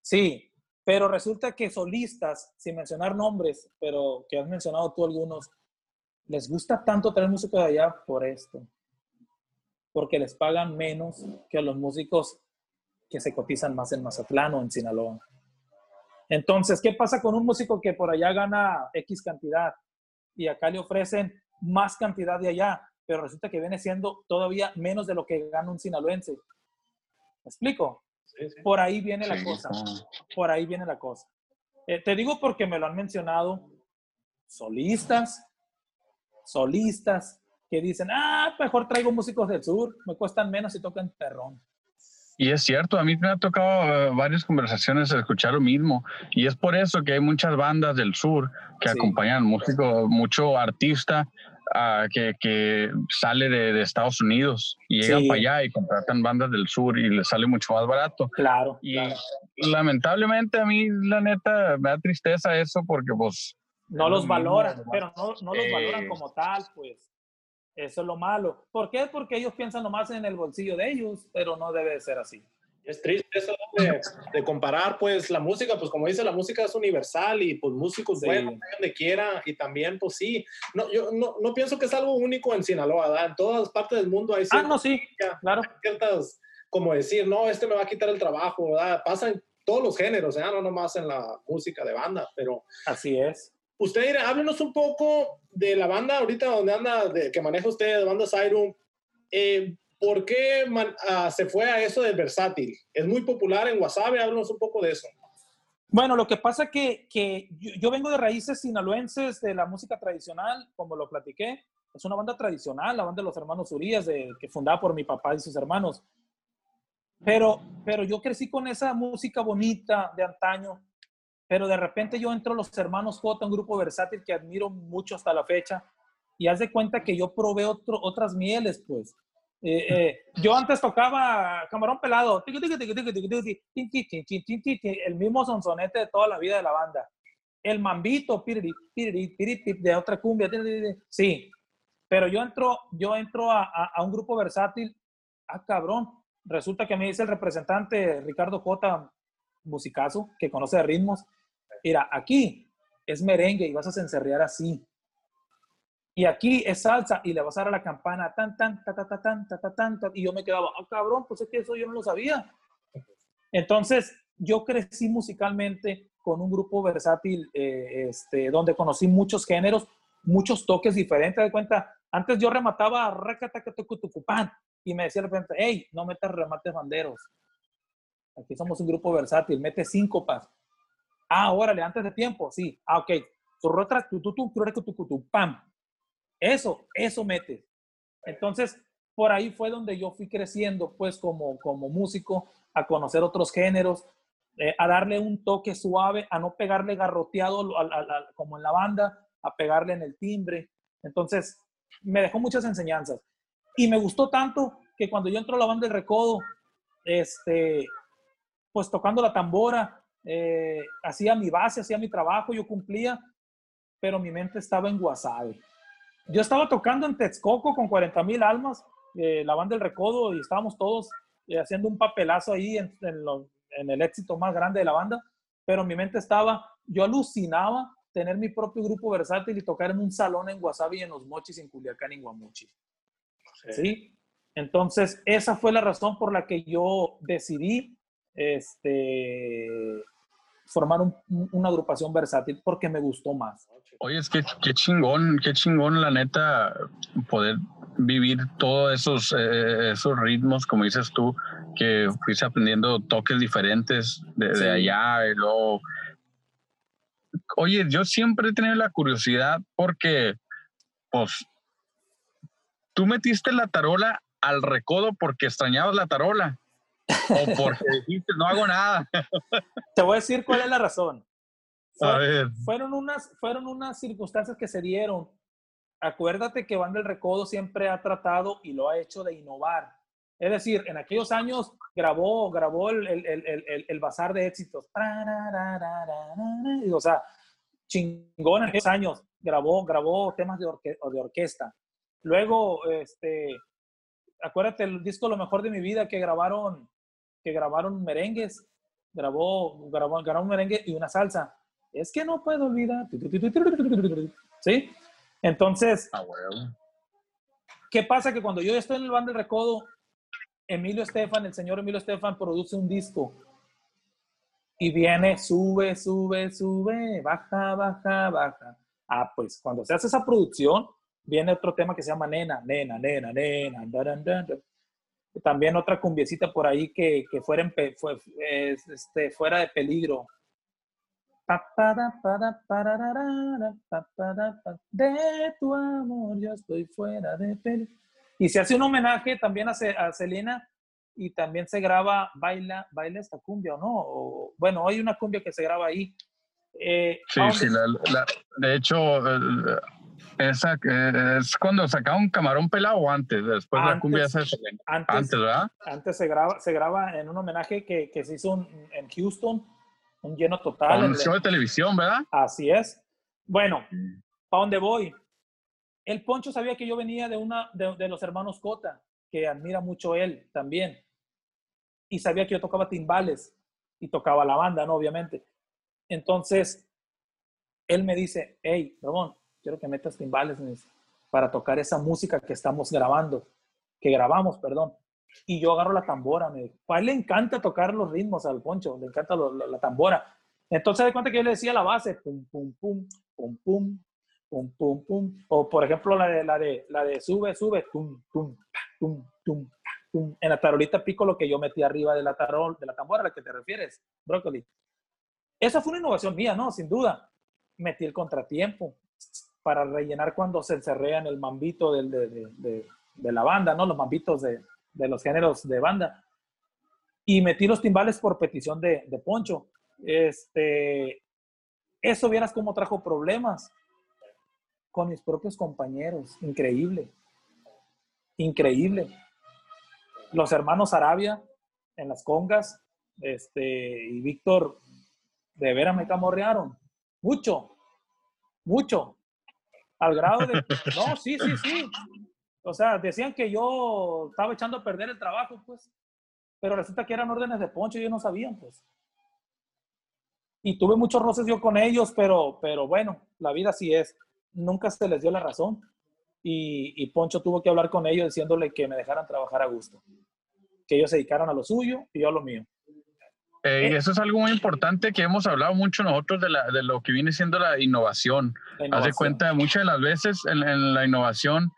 C: Sí, pero resulta que solistas, sin mencionar nombres, pero que has mencionado tú algunos, les gusta tanto traer músicos de allá por esto. Porque les pagan menos que a los músicos que se cotizan más en Mazatlán o en Sinaloa. Entonces, ¿qué pasa con un músico que por allá gana X cantidad y acá le ofrecen más cantidad de allá, pero resulta que viene siendo todavía menos de lo que gana un sinaloense? ¿Me explico?
D: Sí, sí.
C: Por ahí viene la
B: Sí,
C: cosa. Por ahí viene la cosa. Eh, te digo porque me lo han mencionado solistas, solistas que dicen, ah, mejor traigo músicos del sur, me cuestan menos y tocan perrón.
B: Y es cierto, a mí me ha tocado eh, varias conversaciones escuchar lo mismo. Y es por eso que hay muchas bandas del sur que
C: Sí.
B: acompañan músico, mucho artista ah, que, que sale de, de Estados Unidos y llegan
C: Sí.
B: para allá y contratan bandas del sur y les sale mucho más barato.
C: Claro.
B: Y
C: claro.
B: lamentablemente a mí, la neta, me da tristeza eso porque pues
C: No los valoran, pero no, no los valoran
B: eh.
C: como tal, pues. Eso es lo malo. ¿Por qué? Porque ellos piensan nomás en el bolsillo de ellos, pero no debe de ser así.
D: Es triste eso de, (laughs) de comparar, pues, la música, pues, como dice, la música es universal y, pues, músicos
C: Sí.
D: buenos, donde quiera, y también, pues, sí, no, yo no, no pienso que es algo único en Sinaloa, ¿verdad? En todas partes del mundo hay
C: Ah,
D: ciertas,
C: no, sí, claro.
D: ciertas, como decir, no, este me va a quitar el trabajo, ¿verdad? Pasa en todos los géneros, ¿verdad? No nomás en la música de banda, pero
C: Así es.
D: usted, dirá, háblenos un poco de la banda ahorita donde anda, de, que maneja usted, de banda Sirum. Eh, ¿Por qué man- ah, se fue a eso del versátil? Es muy popular en Wasabi, háblenos un poco de eso.
C: Bueno, lo que pasa que, que yo, yo vengo de raíces sinaloenses de la música tradicional, como lo platiqué. Es una banda tradicional, la banda de los hermanos Urias, de, que fundada por mi papá y sus hermanos. Pero, pero yo crecí con esa música bonita de antaño. Pero de repente yo entro a los hermanos J, un grupo versátil que admiro mucho hasta la fecha. Y haz de cuenta que yo probé otro, otras mieles, pues. Eh, eh, yo antes tocaba camarón pelado, el mismo sonsonete de toda la vida de la banda. El mambito, de otra cumbia, sí. Pero yo entro, yo entro a, a- a un grupo versátil, ah, cabrón. Resulta que me dice el representante Ricardo J, musicazo, que conoce de ritmos, mira, aquí es merengue y vas a cencerrear así. Y aquí es salsa y le vas a dar a la campana tan, tan, ta, ta, ta, tan, ta, ta, tan, ta, y yo me quedaba, ah, cabrón, pues es que eso yo no lo sabía. Entonces, yo crecí musicalmente con un grupo versátil eh, este, donde conocí muchos géneros, muchos toques diferentes. De cuenta, antes yo remataba racatacatucutucupán y me decía de repente, hey, no metas remates banderos. Aquí somos un grupo versátil, mete síncopas. Ah, órale, antes de tiempo, sí. Ah, ok. Pam. Eso, eso metes. Entonces, por ahí fue donde yo fui creciendo, pues, como, como músico, a conocer otros géneros, eh, a darle un toque suave, a no pegarle garroteado al- como en la banda, a pegarle en el timbre. Entonces, me dejó muchas enseñanzas. Y me gustó tanto que cuando yo entro a la banda del Recodo, este, pues tocando la tambora, eh, hacía mi base, hacía mi trabajo, yo cumplía, pero mi mente estaba en. Yo estaba tocando en Texcoco con 40 mil almas, eh, la banda del Recodo, y estábamos todos eh, haciendo un papelazo ahí en, en lo- en el éxito más grande de la banda, pero mi mente estaba, yo alucinaba tener mi propio grupo versátil y tocar en un salón en Wasabi, en Los Mochis, en Culiacán, en Guamuchi. ¿Sí? Entonces, esa fue la razón por la que yo decidí este, formar una agrupación versátil porque me gustó más.
B: Oye, es que qué chingón, qué chingón la neta poder vivir todos esos, eh, esos ritmos, como dices tú, que fuiste aprendiendo toques diferentes de, allá y luego... Oye, yo siempre he tenido la curiosidad porque, pues, tú metiste la tarola al recodo porque extrañabas la tarola (laughs) o porque dijiste no hago nada. (laughs)
C: Te voy a decir cuál es la razón.
B: a ver.
C: Fueron unas, fueron unas circunstancias que se dieron. Acuérdate que Banda del Recodo siempre ha tratado y lo ha hecho de innovar. Es decir, en aquellos años grabó, grabó el, el, el, el bazar de éxitos. O sea, chingón en aquellos años. Grabó, grabó temas de, de orquesta. Luego, este, acuérdate el disco Lo Mejor de mi Vida que grabaron, que grabaron merengues, grabó, grabó, grabó un merengue y una salsa. Es que no puedo olvidar. ¿Sí? Entonces,
B: ah.
C: ¿qué pasa? Que cuando yo estoy en el band del recodo, Emilio Estefan, el señor Emilio Estefan, produce un disco y viene, sube, sube, sube, baja, baja, baja. Ah, pues cuando se hace esa producción, Viene otro tema que se llama Nena, Nena, Nena, Nena. También otra cumbiecita por ahí que, que fuera, en, fue, este, fuera de peligro. De tu amor yo estoy fuera de peligro. Y se hace un homenaje también a, a Selena y también se graba Baila, Baila esta cumbia o no. bueno, hay una cumbia que se graba ahí.
B: Eh, sí, sí, de hecho, esa, es cuando sacaba un camarón pelado o antes, después de la cumbia se
C: antes, antes, ¿verdad? Antes se graba, se graba en un homenaje que, que se hizo en Houston, un lleno total.
B: Un show de televisión, ¿verdad?
C: Así es. Bueno, mm. ¿para dónde voy? El Poncho sabía que yo venía de, una, de, de los hermanos Cota, que admira mucho él también. Y sabía que yo tocaba timbales y tocaba la banda, ¿no? Obviamente. Entonces, él me dice, hey, Ramón, quiero que metas timbales para tocar esa música que estamos grabando, que grabamos, perdón. Y yo agarro la tambora, me a él le encanta tocar los ritmos al poncho, le encanta la, tambora. Entonces, de cuenta que yo le decía la base, pum, pum, pum, pum, pum, pum, pum, pum. O, por ejemplo, la de, la de, la de sube, sube, tum, tum, tum, tum, tum. En la tarolita pico lo que yo metí arriba de la, tarol, de la tambora a la que te refieres, brócoli. Esa fue una innovación mía, ¿no? Sin duda. Metí el contratiempo, para rellenar cuando se en el mambito del, de, de, la banda, ¿no? Los mambitos de, los géneros de banda. Y metí los timbales por petición de, Poncho. Este, eso vieras cómo trajo problemas con mis propios compañeros. Increíble. Increíble. Los hermanos Arabia en las congas este, y Víctor de veras me camorrearon. Mucho, mucho. Al grado de... No, sí, sí, sí. O sea, decían que yo estaba echando a perder el trabajo, pues. Pero resulta que eran órdenes de Poncho y ellos no sabían, pues. Y tuve muchos roces yo con ellos, pero, pero bueno, la vida así es. Nunca se les dio la razón. Y, y Poncho tuvo que hablar con ellos diciéndole que me dejaran trabajar a gusto. Que ellos se dedicaran a lo suyo y yo a lo mío.
B: Eh, eh, eso es algo muy importante que hemos hablado mucho nosotros de, la, de lo que viene siendo la innovación. Haz de cuenta, muchas de las veces en, la innovación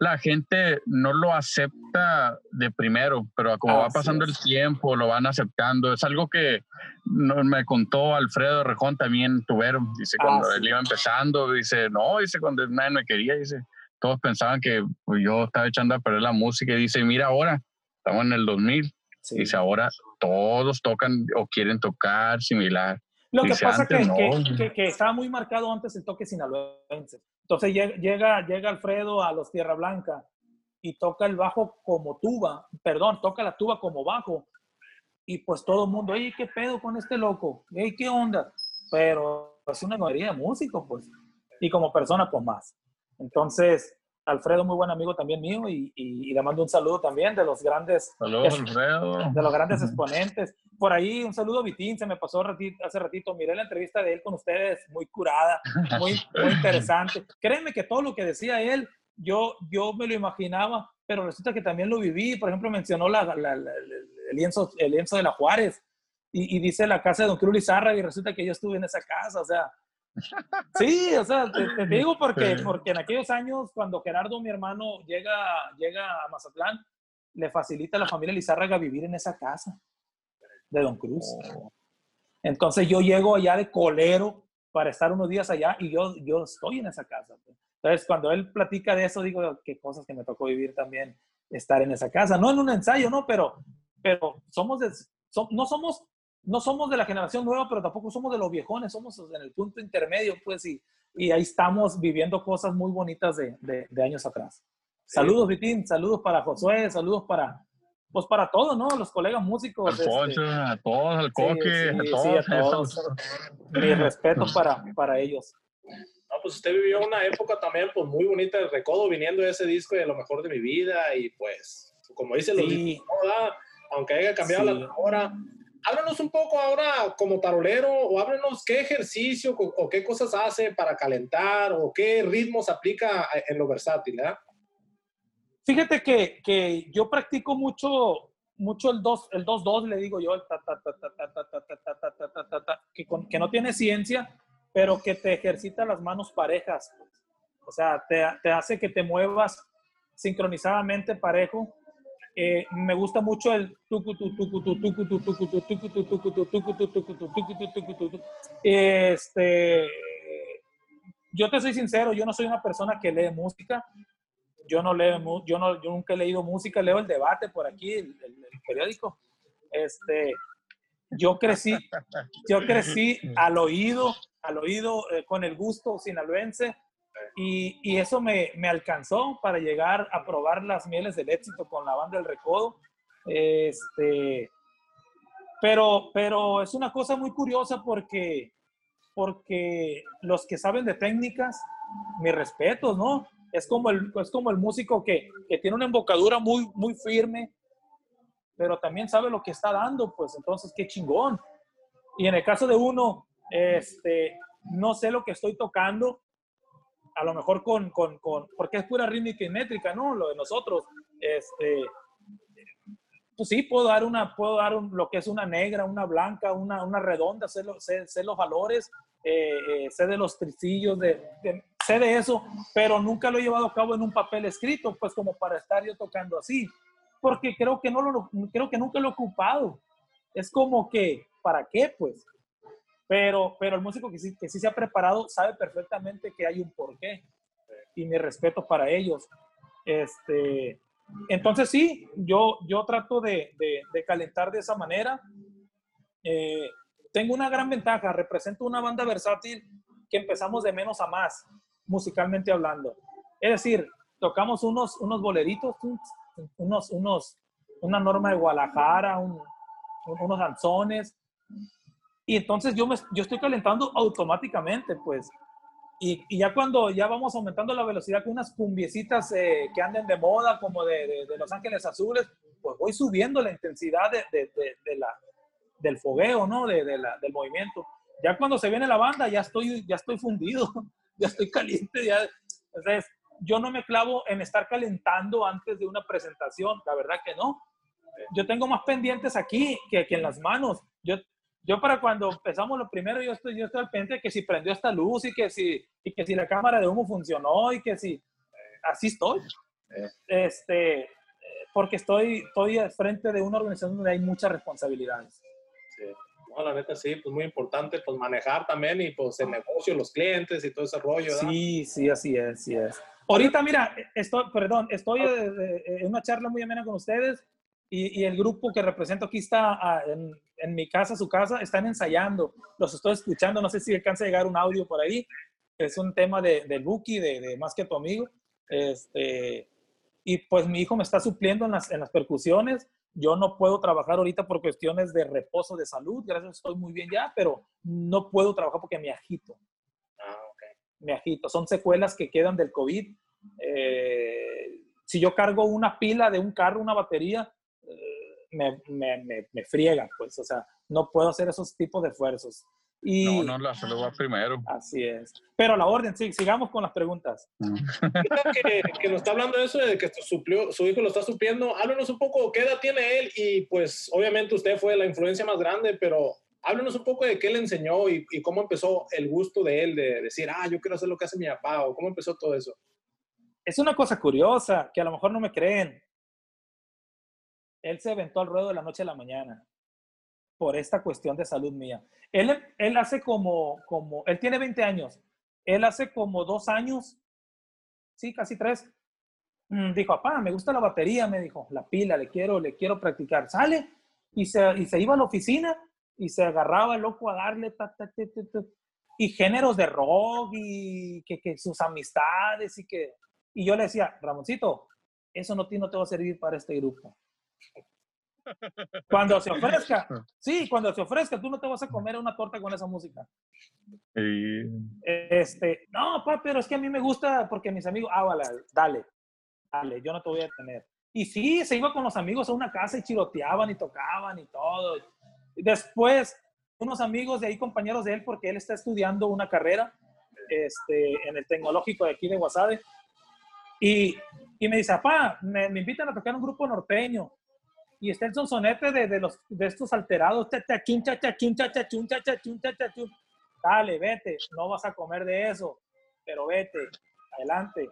B: la gente no lo acepta de primero, pero como va pasando el tiempo, lo van aceptando. Es algo que me contó Alfredo Rejón también, tubero. Dice, cuando él iba empezando, dice, no, dice, cuando nadie me quería, dice, todos pensaban que pues, yo estaba echando a perder la música y dice, mira ahora, estamos en el 2000. Dice, ahora todos tocan o quieren tocar similar.
C: Lo que pasa es que, que, estaba muy marcado antes el toque sinaloense. Entonces llega, llega Alfredo a los Tierra Blanca y toca el bajo como tuba, perdón, toca la tuba como bajo. Y pues todo el mundo, oye, ¿qué pedo con este loco? Ey, ¿qué onda? Pero es una mayoría de músicos, pues. Y como persona, pues más. Entonces, Alfredo, muy buen amigo también mío, y, y, le mando un saludo también de los grandes,
B: Saludos, Alfredo.
C: de los grandes exponentes. Por ahí, un saludo a Vitín, se me pasó ratito, hace ratito, miré la entrevista de él con ustedes, muy curada, muy, muy interesante. Créeme que todo lo que decía él, yo, yo me lo imaginaba, pero resulta que también lo viví. Por ejemplo, mencionó la, la, la, el, lienzo, el lienzo de la Juárez, y, y, dice la casa de Don Cruz Lizarra, y resulta que yo estuve en esa casa, o sea, Sí, o sea, te, (laughs) digo porque, porque en aquellos años, cuando Gerardo, mi hermano, llega, llega a Mazatlán, le facilita a la familia Lizárraga vivir en esa casa de Don Cruz. Oh. Entonces yo llego allá de colero para estar unos días allá y yo, yo estoy en esa casa. Pues. Entonces cuando él platica de eso, digo, qué cosas que me tocó vivir también, estar en esa casa. No en un ensayo, no, pero, pero somos de, no somos no somos de la generación nueva, pero tampoco somos de los viejones, somos en el punto intermedio, pues, y, y ahí estamos viviendo cosas muy bonitas de, de, años atrás. Saludos, Vitín, saludos para Josué, saludos para, pues para todos, ¿no? Los colegas músicos.
B: Este, a todos, al coque, a todos.
C: a todos. Mi respeto para, para ellos.
D: No, pues usted vivió una época también pues muy bonita de recodo viniendo de ese disco de lo mejor de mi vida y pues, como dicen los discos, aunque haya cambiado la hora, háblanos un poco ahora como tarolero o háblanos qué ejercicio o, qué cosas hace para calentar o qué ritmos aplica en lo versátil. ¿eh?
C: Fíjate que, que, yo practico mucho, mucho el 2 el 2 le digo yo, el que, que no tiene ciencia, pero que te ejercita las manos parejas. O sea, te, te hace que te muevas sincronizadamente parejo me gusta mucho el este yo te soy sincero yo no soy una persona que lee música yo no leo yo no yo nunca he leído música leo el debate por aquí el, periódico este yo crecí yo crecí al oído al oído con el gusto sinaloense y, y eso me, me, alcanzó para llegar a probar las mieles del éxito con la banda del Recodo. Este, pero, pero es una cosa muy curiosa porque, porque los que saben de técnicas, mi respeto, ¿no? Es como el, es como el músico que, que tiene una embocadura muy, muy firme, pero también sabe lo que está dando, pues entonces qué chingón. Y en el caso de uno, este, no sé lo que estoy tocando, a lo mejor con, con, con, porque es pura rítmica y métrica, ¿no? Lo de nosotros, este, pues sí, puedo dar una, puedo dar lo que es una negra, una blanca, una, una redonda, sé, sé, los valores, eh, eh, sé de los tricillos, de, sé de eso, pero nunca lo he llevado a cabo en un papel escrito, pues como para estar yo tocando así, porque creo que no lo, creo que nunca lo he ocupado. Es como que, ¿para qué? Pues pero, pero el músico que sí, que sí se ha preparado sabe perfectamente que hay un porqué. Y mi respeto para ellos. Este, entonces sí, yo, yo trato de, de, calentar de esa manera. Eh, tengo una gran ventaja, represento una banda versátil que empezamos de menos a más, musicalmente hablando. Es decir, tocamos unos, unos boleritos, unos, unos, una norma de Guadalajara, unos danzones, y entonces yo, me, yo estoy calentando automáticamente, pues. Y, y, ya cuando ya vamos aumentando la velocidad con unas cumbiecitas eh, que anden de moda, como de, de, Los Ángeles Azules, pues voy subiendo la intensidad de, de la, del fogueo, ¿no? De, la, del movimiento. Ya cuando se viene la banda, ya estoy, ya estoy fundido, (laughs) ya estoy caliente. Ya. Entonces, yo no me clavo en estar calentando antes de una presentación, la verdad que no. Yo tengo más pendientes aquí que, que en las manos. Yo yo para cuando empezamos lo primero, yo estoy, yo estoy al pendiente de que si prendió esta luz y que si, y que si la cámara de humo funcionó y que si, así estoy. Este, porque estoy, estoy al frente de una organización donde hay muchas responsabilidades.
D: Sí. No, la neta sí, pues muy importante pues manejar también y pues el negocio, los clientes y todo ese rollo. ¿verdad?
C: Sí, sí, así es, así es. Ahorita, mira, estoy, perdón, estoy en una charla muy amena con ustedes y, y el grupo que represento aquí está ah, en, en mi casa, su casa, están ensayando. Los estoy escuchando, no sé si alcanza a llegar un audio por ahí. Es un tema de, del Buki, de, de, Más que tu amigo. Este, y pues mi hijo me está supliendo en las, en las percusiones. Yo no puedo trabajar ahorita por cuestiones de reposo de salud, gracias, estoy muy bien ya, pero no puedo trabajar porque me agito.
D: Ah, okay.
C: Me agito. Son secuelas que quedan del COVID Eh, si yo cargo una pila de un carro, una batería, eh, me, me, me, friega, pues, o sea, no puedo hacer esos tipos de esfuerzos. Y,
B: no, no, la salud va primero.
C: Así es. Pero la orden, sí, sigamos con las preguntas.
D: Que, que, nos está hablando de eso, de que suplió, su hijo lo está supliendo. Háblenos un poco, ¿qué edad tiene él? Y pues, obviamente usted fue la influencia más grande, pero háblenos un poco de qué le enseñó y, y, cómo empezó el gusto de él de decir, ah, yo quiero hacer lo que hace mi papá, o cómo empezó todo eso.
C: Es una cosa curiosa, que a lo mejor no me creen. Él se aventó al ruedo de la noche a la mañana por esta cuestión de salud mía. Él, él hace como, como, él tiene 20 años, él hace como dos años, sí, casi tres, mm, dijo, papá, me gusta la batería, me dijo, la pila, le quiero, le quiero practicar. Sale y se, y se iba a la oficina y se agarraba loco a darle, y géneros de rock y que, que, sus amistades y que, y yo le decía, Ramoncito, eso no, no te va a servir para este grupo. Cuando se ofrezca, sí, cuando se ofrezca, tú no te vas a comer una torta con esa música. Este, no, papá, pero es que a mí me gusta porque mis amigos, ah, vale, dale, dale, yo no te voy a tener. Y sí, se iba con los amigos a una casa y chiroteaban y tocaban y todo. Después, unos amigos de ahí, compañeros de él, porque él está estudiando una carrera este, en el tecnológico de aquí de Guasade. Y, y me dice, papá, me, me invitan a tocar un grupo norteño y está el sonsonete de, de, los, de estos alterados. Dale, vete, no vas a comer de eso, pero vete, adelante.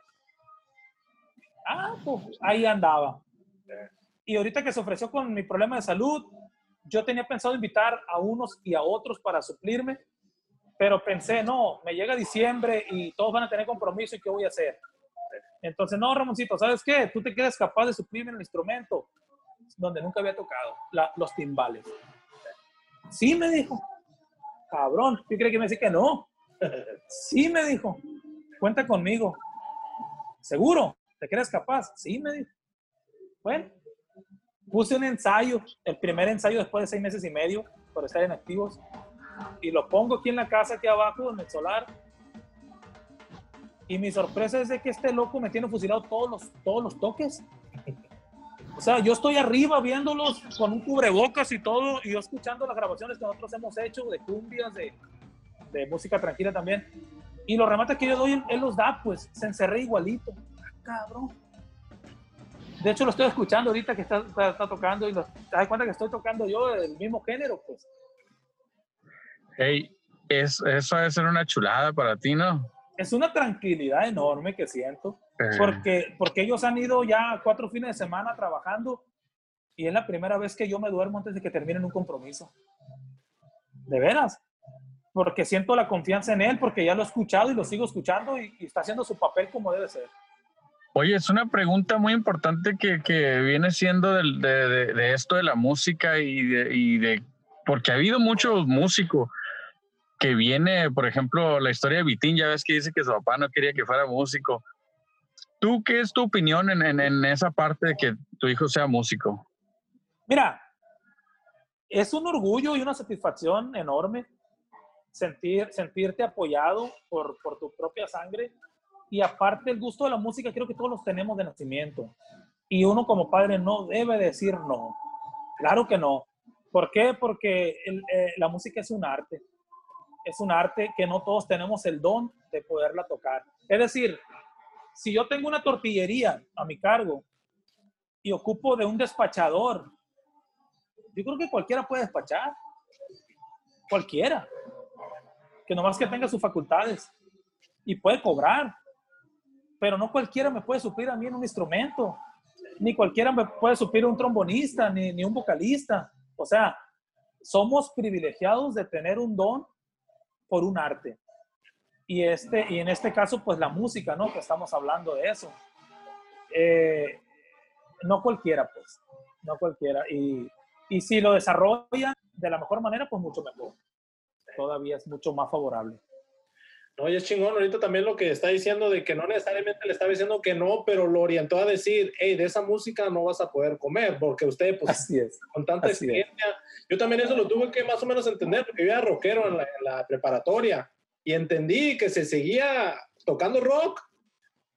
C: Ah, pues ahí andaba. Y ahorita que se ofreció con mi problema de salud, yo tenía pensado invitar a unos y a otros para suplirme, pero pensé, no, me llega diciembre y todos van a tener compromiso y ¿qué voy a hacer? Entonces, no, Ramoncito, ¿sabes qué? Tú te quedas capaz de suplirme el instrumento donde nunca había tocado, los timbales. Sí, me dijo. Cabrón, ¿tú crees que me dice que no? Sí, me dijo. Cuenta conmigo. ¿Seguro? ¿Te crees capaz? Sí, me dijo. Bueno, puse un ensayo, el primer ensayo después de seis meses y medio por estar en activos, y lo pongo aquí en la casa, aquí abajo, en el solar. Y mi sorpresa es de que este loco me tiene fusilado todos los, todos los toques. O sea, yo estoy arriba viéndolos con un cubrebocas y todo, y yo escuchando las grabaciones que nosotros hemos hecho de cumbias, de, música tranquila también. Y los remates que yo doy, él, los da, pues se encerré igualito. Ah, cabrón. De hecho, lo estoy escuchando ahorita que está, está, tocando y te das cuenta que estoy tocando yo del mismo género, pues.
B: Hey, es, eso debe ser una chulada para ti, ¿no?
C: Es una tranquilidad enorme que siento. Porque, porque ellos han ido ya cuatro fines de semana trabajando y es la primera vez que yo me duermo antes de que terminen un compromiso. De veras. Porque siento la confianza en él, porque ya lo he escuchado y lo sigo escuchando y, está haciendo su papel como debe ser.
B: Oye, es una pregunta muy importante que, que viene siendo de, de, de, esto de la música y de, y de, porque ha habido muchos músicos que viene, por ejemplo, la historia de Vitín, ya ves que dice que su papá no quería que fuera músico ¿Tú qué es tu opinión en, en, esa parte de que tu hijo sea músico?
C: Mira, es un orgullo y una satisfacción enorme sentir, sentirte apoyado por, por tu propia sangre. Y aparte el gusto de la música, creo que todos los tenemos de nacimiento. Y uno como padre no debe decir no. Claro que no. ¿Por qué? Porque eh, la música es un arte. Es un arte que no todos tenemos el don de poderla tocar. Es decir, si yo tengo una tortillería a mi cargo y ocupo de un despachador, yo creo que cualquiera puede despachar. Cualquiera. Que nomás que tenga sus facultades y puede cobrar. Pero no cualquiera me puede suplir a mí en un instrumento. Ni cualquiera me puede suplir un trombonista, ni, ni un vocalista. O sea, somos privilegiados de tener un don por un arte. Y, este, y en este caso, pues la música, ¿no? Que estamos hablando de eso. Eh, no cualquiera, pues, no cualquiera. Y, y si lo desarrollan de la mejor manera, pues mucho mejor. Todavía es mucho más favorable.
D: No, y es chingón ahorita también lo que está diciendo de que no necesariamente le estaba diciendo que no, pero lo orientó a decir, hey, de esa música no vas a poder comer, porque usted, pues,
C: Así es.
D: con tanta experiencia, yo también eso lo tuve que más o menos entender, porque yo era rockero en la, en la preparatoria, y entendí que se seguía tocando rock,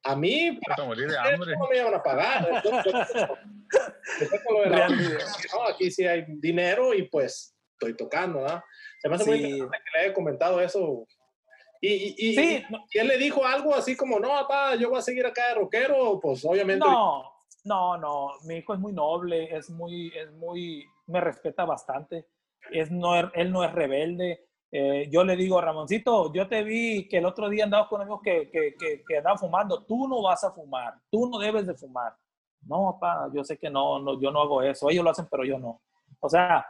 D: A mí,
B: Vas a morir de hambre.
D: no me iban a pagar. Entonces, no, aquí sí hay dinero y pues estoy tocando, ¿verdad? Se me hace muy
C: Sí.
D: interesante que le haya comentado eso. Y, y,
C: Sí,
D: y él le dijo algo así como, no, papá, yo voy a seguir acá de rockero, pues obviamente.
C: No, no, no. Mi hijo es muy noble, es muy, es muy, me respeta bastante. Es no, él no es rebelde. Eh, yo le digo, Ramoncito, yo te vi que el otro día andabas con amigos que, que, que, que andaban fumando. Tú no vas a fumar. Tú no debes de fumar. No, papá, yo sé que no, no, yo no hago eso. Ellos lo hacen, pero yo no. O sea,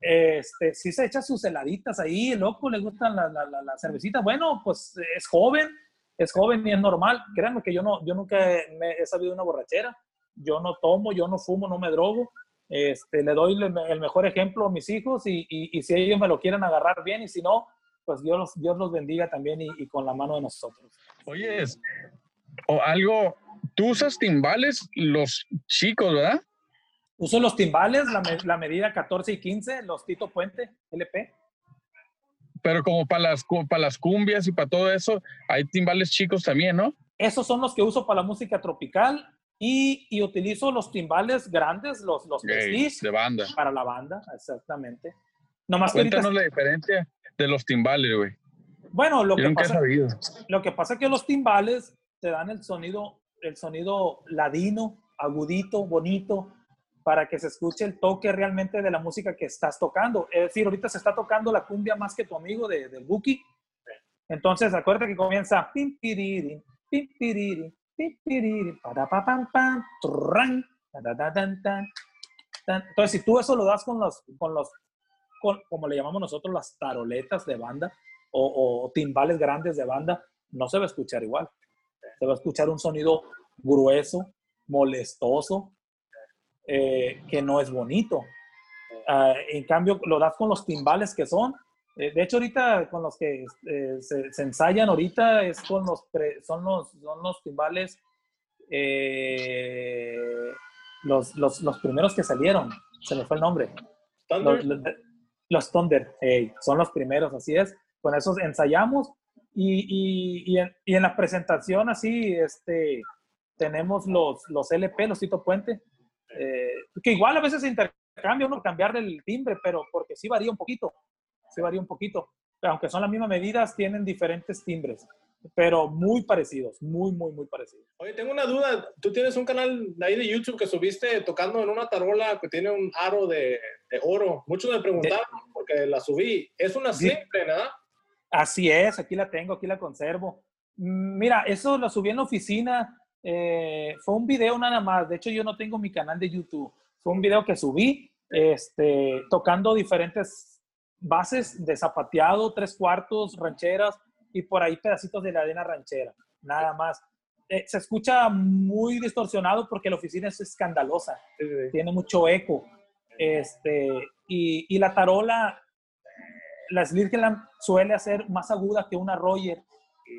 C: este, si se echa sus heladitas ahí, loco le gustan las la, la, la cervecitas. Bueno, pues es joven, es joven y es normal. Créanme que yo no, yo nunca me he sabido una borrachera. Yo no tomo, yo no fumo, no me drogo. Este, le doy el, mejor ejemplo a mis hijos y, y, y, si ellos me lo quieren agarrar bien y si no, pues Dios los, Dios los bendiga también y, y con la mano de nosotros.
B: Oye, o algo, tú usas timbales los chicos, ¿verdad?
C: Uso los timbales, la, me- la medida 14 y 15, los Tito Puente, LP.
B: Pero como para las, cu- para las cumbias y para todo eso, hay timbales chicos también, ¿no?
C: Esos son los que uso para la música tropical y, y utilizo los timbales grandes, los, los
B: de banda.
C: para la banda, exactamente. Nomás que ahorita,
B: Cuéntanos la diferencia de los timbales, güey.
C: bueno, lo
B: Yo
C: que,
B: nunca he
C: pasa,
B: sabido.
C: lo que pasa es que los timbales te dan el sonido, el sonido ladino, agudito, bonito, para que se escuche el toque realmente de la música que estás tocando. Es decir, ahorita se está tocando la cumbia más que tu amigo de, del Buki. Entonces, acuérdate que comienza pim piriri, pim piriri, pim piriri, para pa pam pam, tan, tan. Entonces, si tú eso lo das con los, con los, con- como le llamamos nosotros, las taroletas de banda o, o timbales grandes de banda, no se va a escuchar igual. Se va a escuchar un sonido grueso, molestoso, eh, que no es bonito. Ah, en cambio, lo das con los timbales que son. eh, de hecho, ahorita con los que eh, se, se ensayan ahorita es con los pre- son los son los timbales eh, los, los, los primeros que salieron. Se me fue el nombre.
D: Thunder,
C: Los, los, Thunder, ey, son los primeros, así es. Con esos ensayamos y, y, y, en, y en la presentación así, este, tenemos los, los LP, los Tito Puente, eh, que igual a veces se intercambia uno cambiar el timbre, pero porque sí varía un poquito, sí varía un poquito. Aunque son las mismas medidas, tienen diferentes timbres, pero muy parecidos, muy, muy, muy parecidos.
D: Oye, tengo una duda. Tú tienes un canal de ahí de YouTube que subiste tocando en una tarola que tiene un aro de, de oro. Muchos me preguntaron porque la subí. Es una simple, ¿verdad?
C: Así es, aquí la tengo, aquí la conservo. Mira, eso lo subí en la oficina. Eh, fue un video nada más. De hecho, yo no tengo mi canal de YouTube. Fue un video que subí este, tocando diferentes bases de zapateado, tres cuartos, rancheras y por ahí pedacitos de la arena ranchera. Nada más. Eh, se escucha muy distorsionado porque la oficina es escandalosa
D: Sí, sí,
C: tiene mucho eco. Este, y, y la tarola, la Slirgeland suele hacer más aguda que una Roger,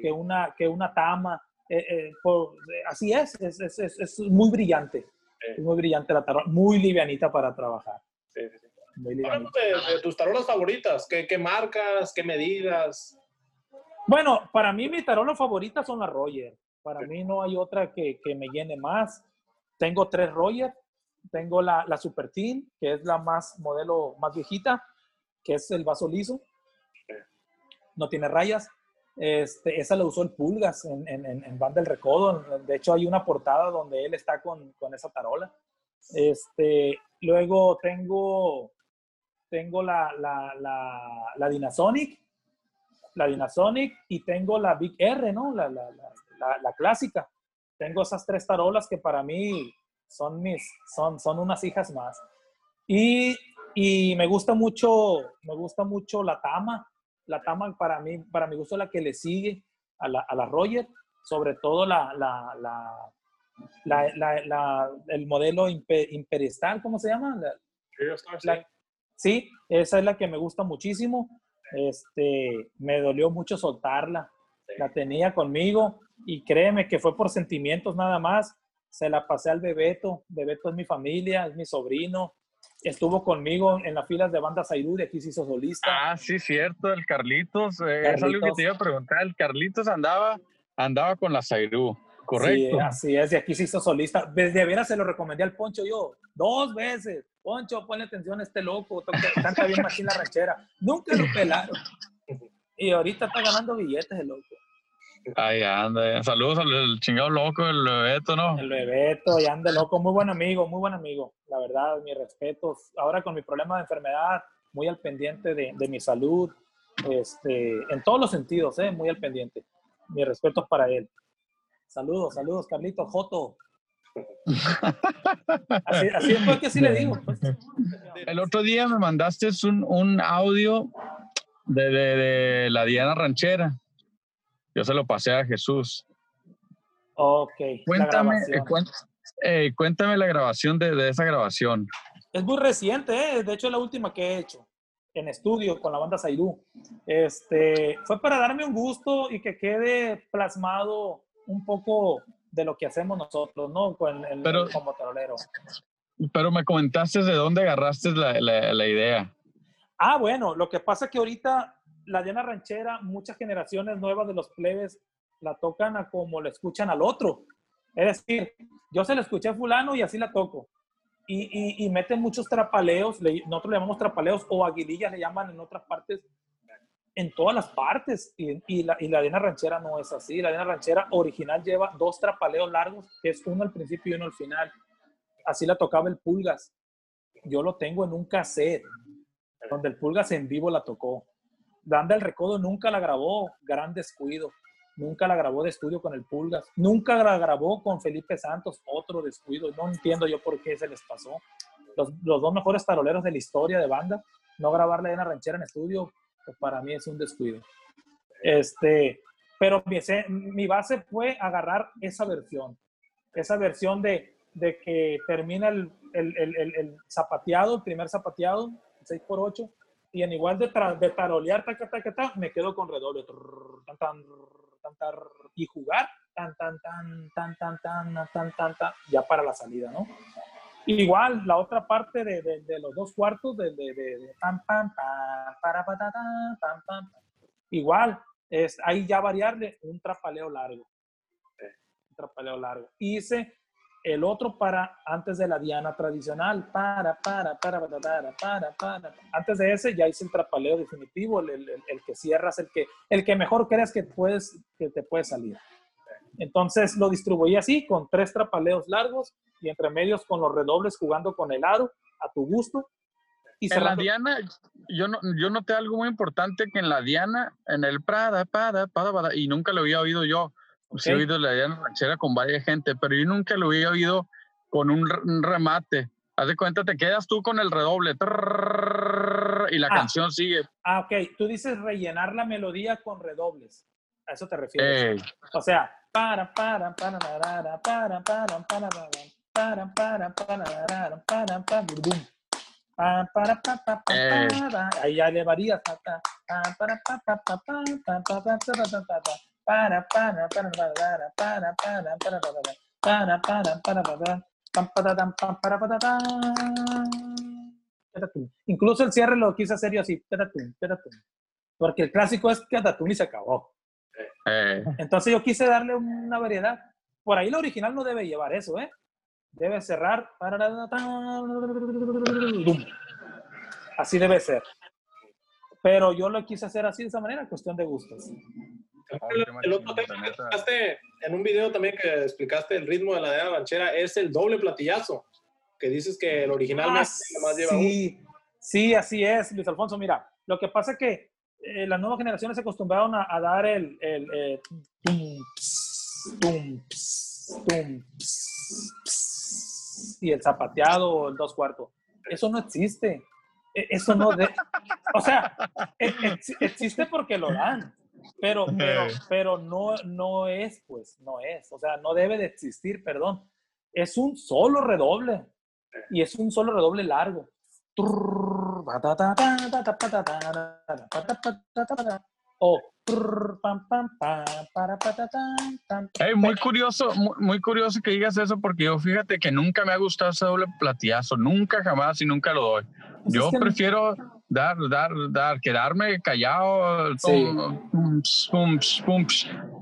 C: que una, que una Tama. Eh, eh, por- eh, así es, es, es, es- es muy brillante. Es muy brillante la tarola, muy livianita para trabajar.
D: Sí, sí, sí.
C: Muy livianita.
D: de, de tus tarolas favoritas. ¿Qué, qué marcas? ¿Qué medidas?
C: Bueno, para mí mi tarola favorita son las Roger. Para mí no hay otra que, que me llene más. Tengo tres Roger. Tengo la, la Super Teen, que es la más modelo más viejita, que es el vaso liso. No tiene rayas. Este, esa la usó el Pulgas en, en, en- Banda del Recodo. De hecho, hay una portada donde él está con, con esa tarola. Este, luego tengo, tengo la, la, la, la Dynasonic, la Dynasonic y tengo la Big R, ¿no? La- la clásica. Tengo esas tres tarolas que para mí son mis, son, son unas hijas más. Y, y me gusta mucho, me gusta mucho la Tama. La Tama para mí, para mi gusto la que le sigue a la, a la Roger, sobre todo la, la, la, la- el modelo impe- Imperestal, ¿cómo se llama? La- la- sí, esa es la que me gusta muchísimo. Este, me dolió mucho soltarla. La tenía conmigo y créeme que fue por sentimientos nada más. Se la pasé al Bebeto. Bebeto es mi familia, es mi sobrino. Estuvo conmigo en las filas de banda Zairú, de aquí se hizo solista.
B: Ah, sí, cierto, el Carlitos. eh, Es algo que
C: Carlitos.
B: te iba a preguntar. El Carlitos andaba, andaba con la Zairú. Correcto.
C: Sí, así es, y aquí se hizo solista. Desde veras se lo recomendé al Poncho yo, dos veces. Poncho, ponle atención a este loco, canta bien machín la ranchera. Nunca lo pelaron. Y ahorita está ganando billetes el loco.
B: Ahí anda. Saludos al chingado loco, el Bebeto, ¿no?
C: El Bebeto, y anda loco, muy buen amigo, muy buen amigo. La verdad, mis respetos. Ahora con mi problema de enfermedad, muy al pendiente de, de mi salud, este, en todos los sentidos, ¿eh? muy al pendiente. Mis respetos para él. Saludos, saludos, Carlito, Joto. Así, así es pues, que sí le digo. Pues.
B: El otro día me mandaste un, un audio de, de, de la Diana Ranchera. Yo se lo pasé a Jesús.
C: Ok.
B: Cuéntame,
C: la
B: eh, cuént- eh, cuéntame la grabación de, de esa grabación.
C: Es muy reciente, ¿eh? de hecho es la última que he hecho en estudio con la banda Zairú. Este, fue para darme un gusto y que quede plasmado un poco de lo que hacemos nosotros, ¿no? Con el,
B: Pero-
C: como tarolero.
B: Pero me comentaste de dónde agarraste la, la- la idea.
C: Ah, bueno, lo que pasa es que ahorita la Diana Ranchera, muchas generaciones nuevas de los plebes la tocan a como le escuchan al otro. Es decir, yo se la escuché a fulano y así la toco. Y, meten muchos trapaleos, le- nosotros le llamamos trapaleos o aguilillas le llaman en otras partes, en todas las partes. Y, y la, la Diana Ranchera no es así. La Diana Ranchera original lleva dos trapaleos largos, que es uno al principio y uno al final. Así la tocaba el Pulgas. Yo lo tengo en un cassette donde el Pulgas en vivo la tocó. Banda El Recodo nunca la grabó, gran descuido. Nunca la grabó de estudio con el Pulgas. Nunca la grabó con Felipe Santos, otro descuido. No entiendo yo por qué se les pasó. Los, los dos mejores taroleros de la historia de banda, no grabarle una ranchera en estudio, pues para mí es un descuido. Este, pero mi, base fue agarrar esa versión. Esa versión de, de que termina el, el, el- el zapateado, el primer zapateado, 6x8, y en igual de, de tarolear, taca, taca, taca, me quedo con redoble. trrr, tan, tan, tan, tan, y jugar, tan, tan, tan, tan, tan, tan, tan, tan, tan, ya para la salida, ¿no? Igual, la otra parte de, de, de los dos cuartos, de, de, pam, pam, pam, para, pam, pam, pam. Igual, es ahí ya variarle un trapaleo largo. Un trapaleo largo. Hice el otro para antes de la diana tradicional. Para, para, para, para, para, para, para. Antes de ese ya hice el trapaleo definitivo, el, el- el- que cierras, el que, el que mejor crees que, puedes, que te puede salir. Entonces lo distribuí así, con tres trapaleos largos y entre medios con los redobles jugando con el aro a tu gusto. Y
B: En la Diana, yo, no, yo noté algo muy importante que en la Diana, en el Prada, Pada, Pada, Pada, y nunca lo había oído yo. Sí he oído la Diana ranchera con varias gente, pero yo nunca lo había oído con un, remate. Haz de cuenta, te quedas tú con el redoble y la canción sigue.
C: Ah, ok. Tú dices rellenar la melodía con redobles. A eso te refieres. O sea, para, para, para, para, para, para, para, para, para, para, para, para, para, burdum. Pa, para, pa, pa, pa,
B: Eh.
C: para. Ahí ya le varías. Pa, pa, pa, para, pa, pa, pa, pa, pa, pa, pa, pa, pa, pa, pa. Para, para, para, para, para, para, para, para, para, para, para, para, para, pam, para, tam, pam, para, para, tam. Tatatum. Incluso el cierre lo quise hacer yo así, porque el clásico es tatatum y se acabó.
B: eh,
C: Entonces yo quise darle una variedad. Por ahí la original no debe llevar eso, ¿eh? Debe cerrar. Así debe ser. Pero yo lo quise hacer así de esa manera, cuestión de gustos.
D: El, el otro tema que explicaste en un video también que explicaste el ritmo de la Diana ranchera es el doble platillazo, que dices que el original
C: Ah,
D: más lleva uno.
C: sí, sí, así es, Luis Alfonso. Mira, lo que pasa es que eh, las nuevas generaciones se acostumbraron a, a dar el, el eh, tum, ps, tum, ps, tum, ps, y el zapateado o el dos cuartos. Eso no existe. E- Eso no de, o sea, e- ex- existe porque lo dan, pero, pero, pero no, no es, pues, no es. O sea, no debe de existir, perdón. Es un solo redoble y es un solo redoble largo. O pam, pam, pam, para, patatán, tam.
B: Ey, muy curioso, muy, muy curioso que digas eso porque yo fíjate que nunca me ha gustado ese doble platillazo, nunca jamás y nunca lo doy.
C: Pues
B: Yo prefiero dar, dar, dar, quedarme callado,
C: Sí.
B: pum, pum, pum, pum,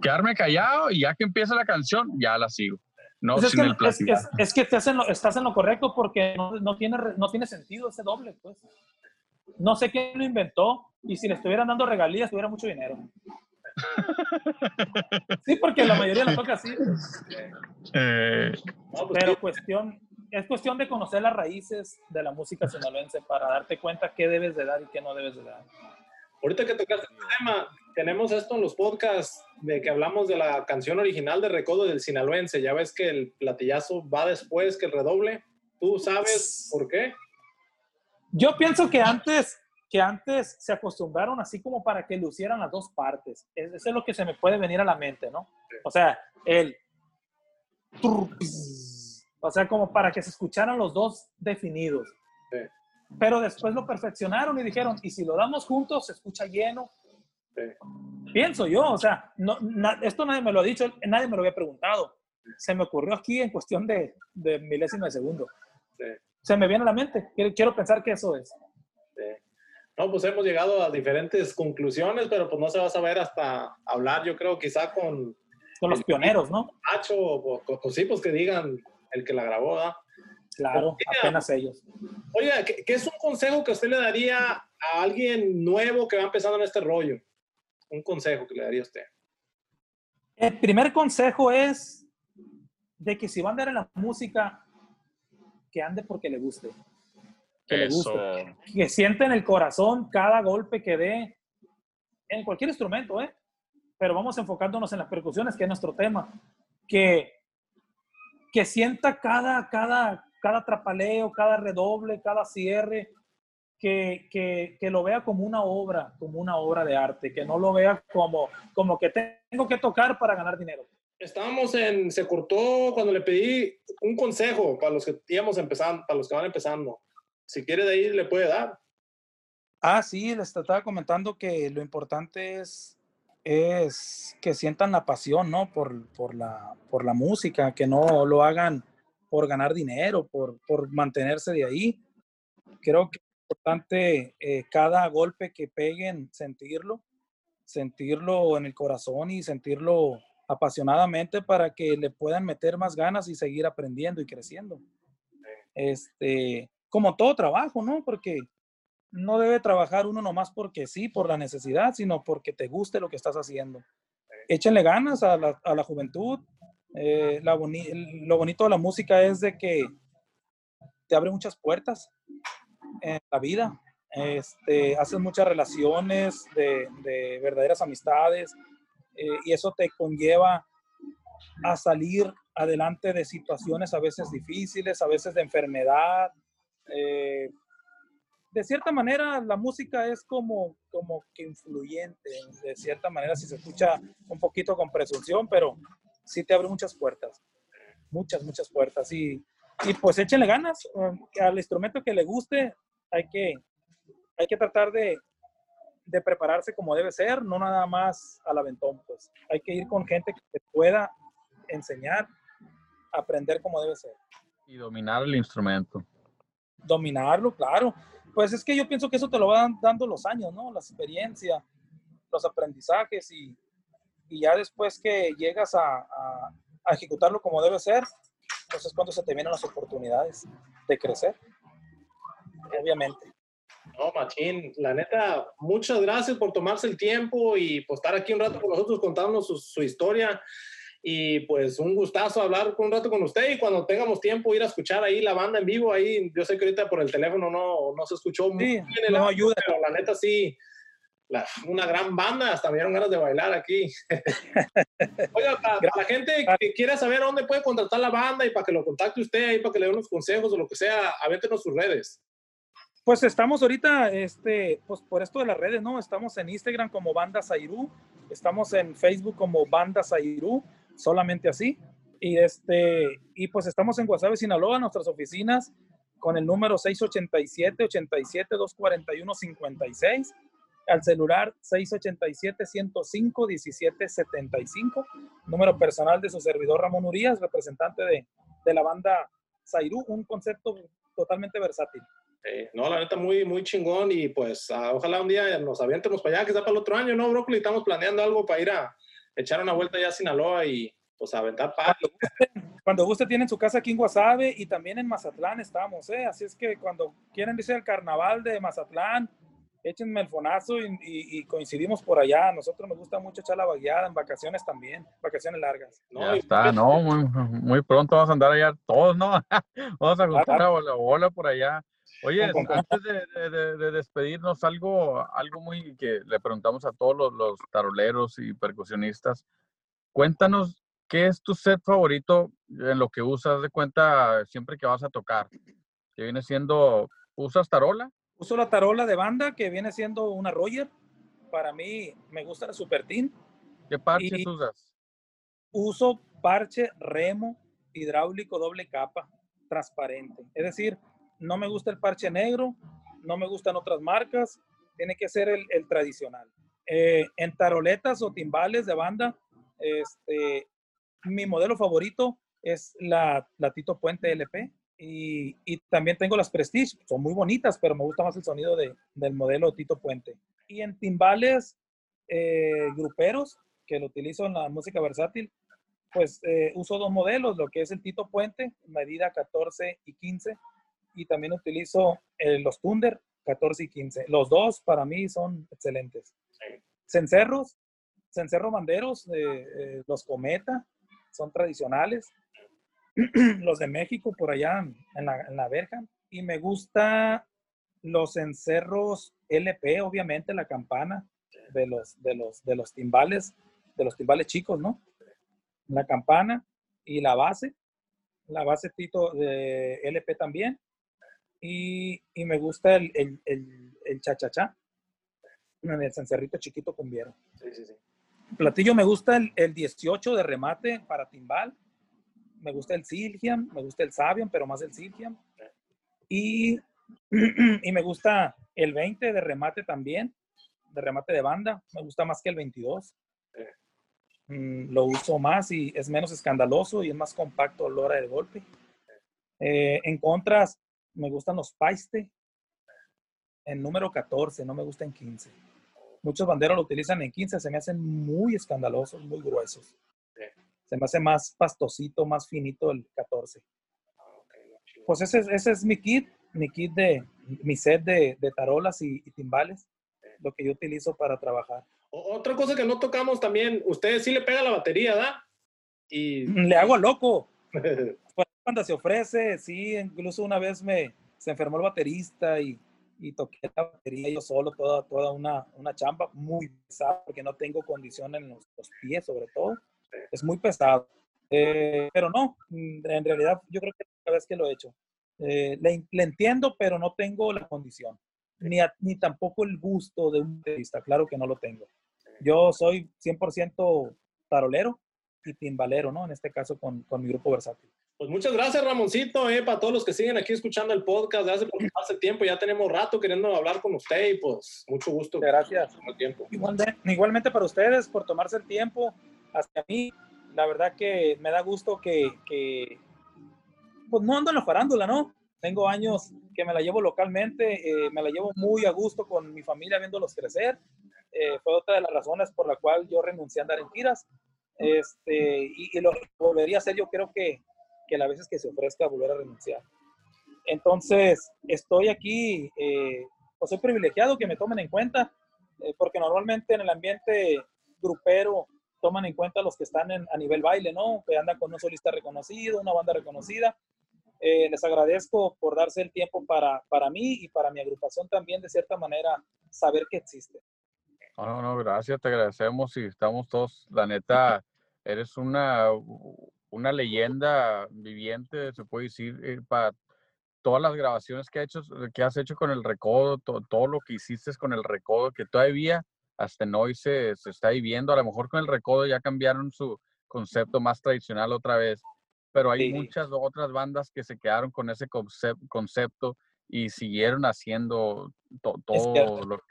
B: quedarme callado y ya que empieza la canción, ya la sigo. No,
C: Pues es,
B: sin
C: que,
B: el
C: es, es- es que estás en, lo, estás en lo correcto porque no, no tiene, no tiene sentido ese doble, pues. No sé quién lo inventó y si le estuvieran dando regalías tuviera mucho dinero. (laughs) Sí, porque la mayoría lo toca así.
B: Eh,
C: Pero cuestión, es cuestión de conocer las raíces de la música sinaloense para darte cuenta qué debes de dar y qué no debes de dar.
D: ahorita que tocaste el tema, tenemos esto en los podcasts de que hablamos de la canción original de Recodo del Sinaloense. Ya ves que el platillazo va después que el redoble. ¿Tú sabes por qué?
C: Yo pienso que antes, que antes se acostumbraron así como para que lucieran las dos partes. Es- Eso es lo que se me puede venir a la mente, ¿no? O sea, el... O sea, como para que se escucharan los dos definidos.
D: Sí.
C: Pero después lo perfeccionaron y dijeron, y si lo damos juntos, se escucha lleno.
D: Sí.
C: Pienso yo, o sea, no, na- esto nadie me lo ha dicho, nadie me lo había preguntado. Se me ocurrió aquí en cuestión de, de milésima de segundo. Se me viene a la mente. Quiero, quiero pensar que eso es.
D: No, pues hemos llegado a diferentes conclusiones, pero pues no se va a saber hasta hablar, yo creo, quizá con
C: Son los pioneros, ¿no?
D: Nacho, o, o- o sí, pues que digan el que la grabó, ¿verdad?
C: Claro,
D: Mira.
C: apenas ellos.
D: Oiga, ¿qué, qué es un consejo que usted le daría a alguien nuevo que va empezando en este rollo? Un consejo que le daría a usted.
C: El primer consejo es de que si va a andar en la música, que ande porque le guste. Que le
B: Eso.
C: guste. Que siente en el corazón cada golpe que dé en cualquier instrumento, ¿eh? Pero vamos enfocándonos en las percusiones, que es nuestro tema. Que, que sienta cada, cada, cada trapaleo, cada redoble, cada cierre, que, que, que lo vea como una obra, como una obra de arte, que no lo vea como, como que tengo que tocar para ganar dinero.
D: Estábamos en, se cortó cuando le pedí un consejo para los que íbamos empezando, para los que van empezando. Si quiere de ahí le puede dar.
C: Ah, sí, les estaba comentando que lo importante es, es que sientan la pasión, ¿no? Por, por, la, por la música, que no lo hagan por ganar dinero, por, por mantenerse de ahí. Creo que es importante eh, cada golpe que peguen, sentirlo, sentirlo en el corazón y sentirlo apasionadamente para que le puedan meter más ganas y seguir aprendiendo y creciendo. Este, como todo trabajo, ¿no? Porque no debe trabajar uno nomás porque sí, por la necesidad, sino porque te guste lo que estás haciendo. Échenle ganas a la, a la juventud. Eh, la boni- lo bonito de la música es de que te abre muchas puertas en la vida. Este, haces muchas relaciones de, de verdaderas amistades eh, y eso te conlleva a salir adelante de situaciones a veces difíciles, a veces de enfermedad. eh, de cierta manera, la música es como, como que influyente, de cierta manera, si se escucha un poquito con presunción, pero sí te abre muchas puertas, muchas, muchas puertas. Y, y pues échenle ganas eh, al instrumento que le guste, hay que, hay que tratar de, de prepararse como debe ser, no nada más al aventón, pues. Hay que ir con gente que te pueda enseñar, aprender como debe ser.
B: Y dominar el instrumento.
C: Dominarlo, claro. Pues es que yo pienso que eso te lo van dando los años, ¿no? La experiencia, los aprendizajes y, y ya después que llegas a, a- a ejecutarlo como debe ser, pues es cuando se te vienen las oportunidades de crecer. Obviamente.
D: No, Machín, la neta, muchas gracias por tomarse el tiempo y por estar aquí un rato con nosotros contándonos su, su historia. Y pues un gustazo hablar un rato con usted y cuando tengamos tiempo ir a escuchar ahí la banda en vivo. Ahí yo sé que ahorita por el teléfono no, no se escuchó muy bien el
C: no
D: audio,
C: ayuda.
D: pero la neta sí, la- una gran banda, hasta me dieron ganas de bailar aquí. (laughs) Oiga, para, para la gente que quiera saber dónde puede contratar la banda y para que lo contacte usted ahí, para que le dé unos consejos o lo que sea, avéntenos sus redes.
C: Pues estamos ahorita, este, pues por esto de las redes, ¿no? Estamos en Instagram como Banda Zairú, estamos en Facebook como Banda Zairú, solamente así. Y este, y pues estamos en Guasave, Sinaloa, nuestras oficinas, con el número 687-87-241-56, al celular 687-105-1775, número personal de su servidor Ramón Urias, representante de, de la banda Zairú, un concepto totalmente versátil.
D: No, la neta, muy, muy chingón y pues ah, ojalá un día nos avientemos para allá, que sea para el otro año, ¿no, Brócoli? Estamos planeando algo para ir a echar una vuelta allá a Sinaloa y pues aventar paz.
C: Cuando guste, tienen su casa aquí en Guasave y también en Mazatlán estamos, ¿eh? Así es que cuando quieran irse al carnaval de Mazatlán, échenme el fonazo y, coincidimos por allá. A nosotros nos gusta mucho echar la vagueada en vacaciones también, vacaciones largas.
B: ¿no? Ya está, no, muy, muy, pronto vamos a andar allá todos, ¿no? (laughs) vamos a juntar a la bola por allá. Oye, antes de, despedirnos, algo, algo muy que le preguntamos a todos los, los taroleros y percusionistas. Cuéntanos ¿qué es tu set favorito en lo que usas de cuenta siempre que vas a tocar? Que viene siendo, ¿usas tarola?
C: Uso la tarola de banda que viene siendo una Roger. Para mí me gusta la Super Team.
B: ¿Qué parches usas?
C: Uso parche remo hidráulico doble capa transparente. Es decir, no me gusta el parche negro, no me gustan otras marcas, tiene que ser el, tradicional. Eh, en taroletas o timbales de banda, este, mi modelo favorito es la, Tito Puente LP y, y, también tengo las Prestige, son muy bonitas, pero me gusta más el sonido de, del modelo Tito Puente. Y en timbales eh, gruperos, que lo utilizo en la música versátil, pues eh, uso dos modelos, lo que es el Tito Puente, medida 14 y 15, y también utilizo eh, los Thunder 14 y 15. Los dos para mí son excelentes. Cencerros, cencerro banderos, los Cometa, son tradicionales. (clears throat) los de México por allá en la, en la verja. Y me gusta los encerros LP, obviamente, la campana de los, de los, de los timbales, de los timbales chicos, ¿no? La campana y la base, la base Tito de LP también. Y, y me gusta el, el, el, el cha-cha-cha, el cencerrito chiquito con viero. Sí, sí, sí. Platillo me gusta el, 18 de remate para timbal. Me gusta el Silgiam, me gusta el Sabian, pero más el Silgiam. Y, (clears throat) y me gusta el 20 de remate también, de remate de banda. Me gusta más que el 22. Mm, lo uso más y es menos escandaloso y es más compacto a la hora del golpe. Eh, en contras, me gustan los paiste en número 14, no me gusta en 15. Muchos banderos lo utilizan en 15, se me hacen muy escandalosos, muy gruesos. Se me hace más pastosito, más finito el 14. Pues ese, ese es mi kit, mi kit de, mi set de, de tarolas y, timbales, lo que yo utilizo para trabajar.
D: Otra cosa que no tocamos también, usted sí le pega la batería, ¿verdad?
C: Y... Le hago a loco. (laughs) Cuando se ofrece, sí, incluso una vez me, se enfermó el baterista y y toqué la batería yo solo, toda, toda una, una chamba muy pesada porque no tengo condición en los, pies sobre todo. Es muy pesado. Eh, pero no, mm, en realidad yo creo que es la vez que lo he hecho. Eh, le, entiendo, pero no tengo la condición, ni, ni tampoco el gusto de un baterista, claro que no lo tengo. Yo soy 100% tarolero y timbalero, ¿no? En este caso con, con mi grupo versátil.
D: Pues muchas gracias, Ramoncito, eh, para todos los que siguen aquí escuchando el podcast. Gracias por hace tiempo. Ya tenemos rato queriendo hablar con usted y pues mucho gusto.
C: Gracias. Tiempo. Igualmente, para ustedes por tomarse el tiempo. Hasta a mí, la verdad que me da gusto que, que pues no ando en la farándula, ¿no? Tengo años que me la llevo localmente, eh, me la llevo muy a gusto con mi familia viéndolos crecer. Eh, fue otra de las razones por la cual yo renuncié a andar en giras. Este, y, y lo volvería a hacer, yo creo que que las veces que se ofrezca volver a renunciar. Entonces, estoy aquí, eh, pues soy privilegiado que me tomen en cuenta, eh, porque normalmente en el ambiente grupero toman en cuenta los que están a nivel baile, ¿no? Que andan con un solista reconocido, una banda reconocida. Eh, les agradezco por darse el tiempo para, para mí y para mi agrupación también, de cierta manera, saber que existe.
B: No, no, gracias, te agradecemos y estamos todos, la neta, eres una, una leyenda viviente, se puede decir, eh, para todas las grabaciones que, ha hecho, que has hecho con el recodo, todo lo que hiciste con el recodo, que todavía hasta hoy se, se está viviendo. A lo mejor con el recodo ya cambiaron su concepto más tradicional otra vez, pero hay muchas otras bandas que se quedaron con ese concepto y siguieron haciendo todo lo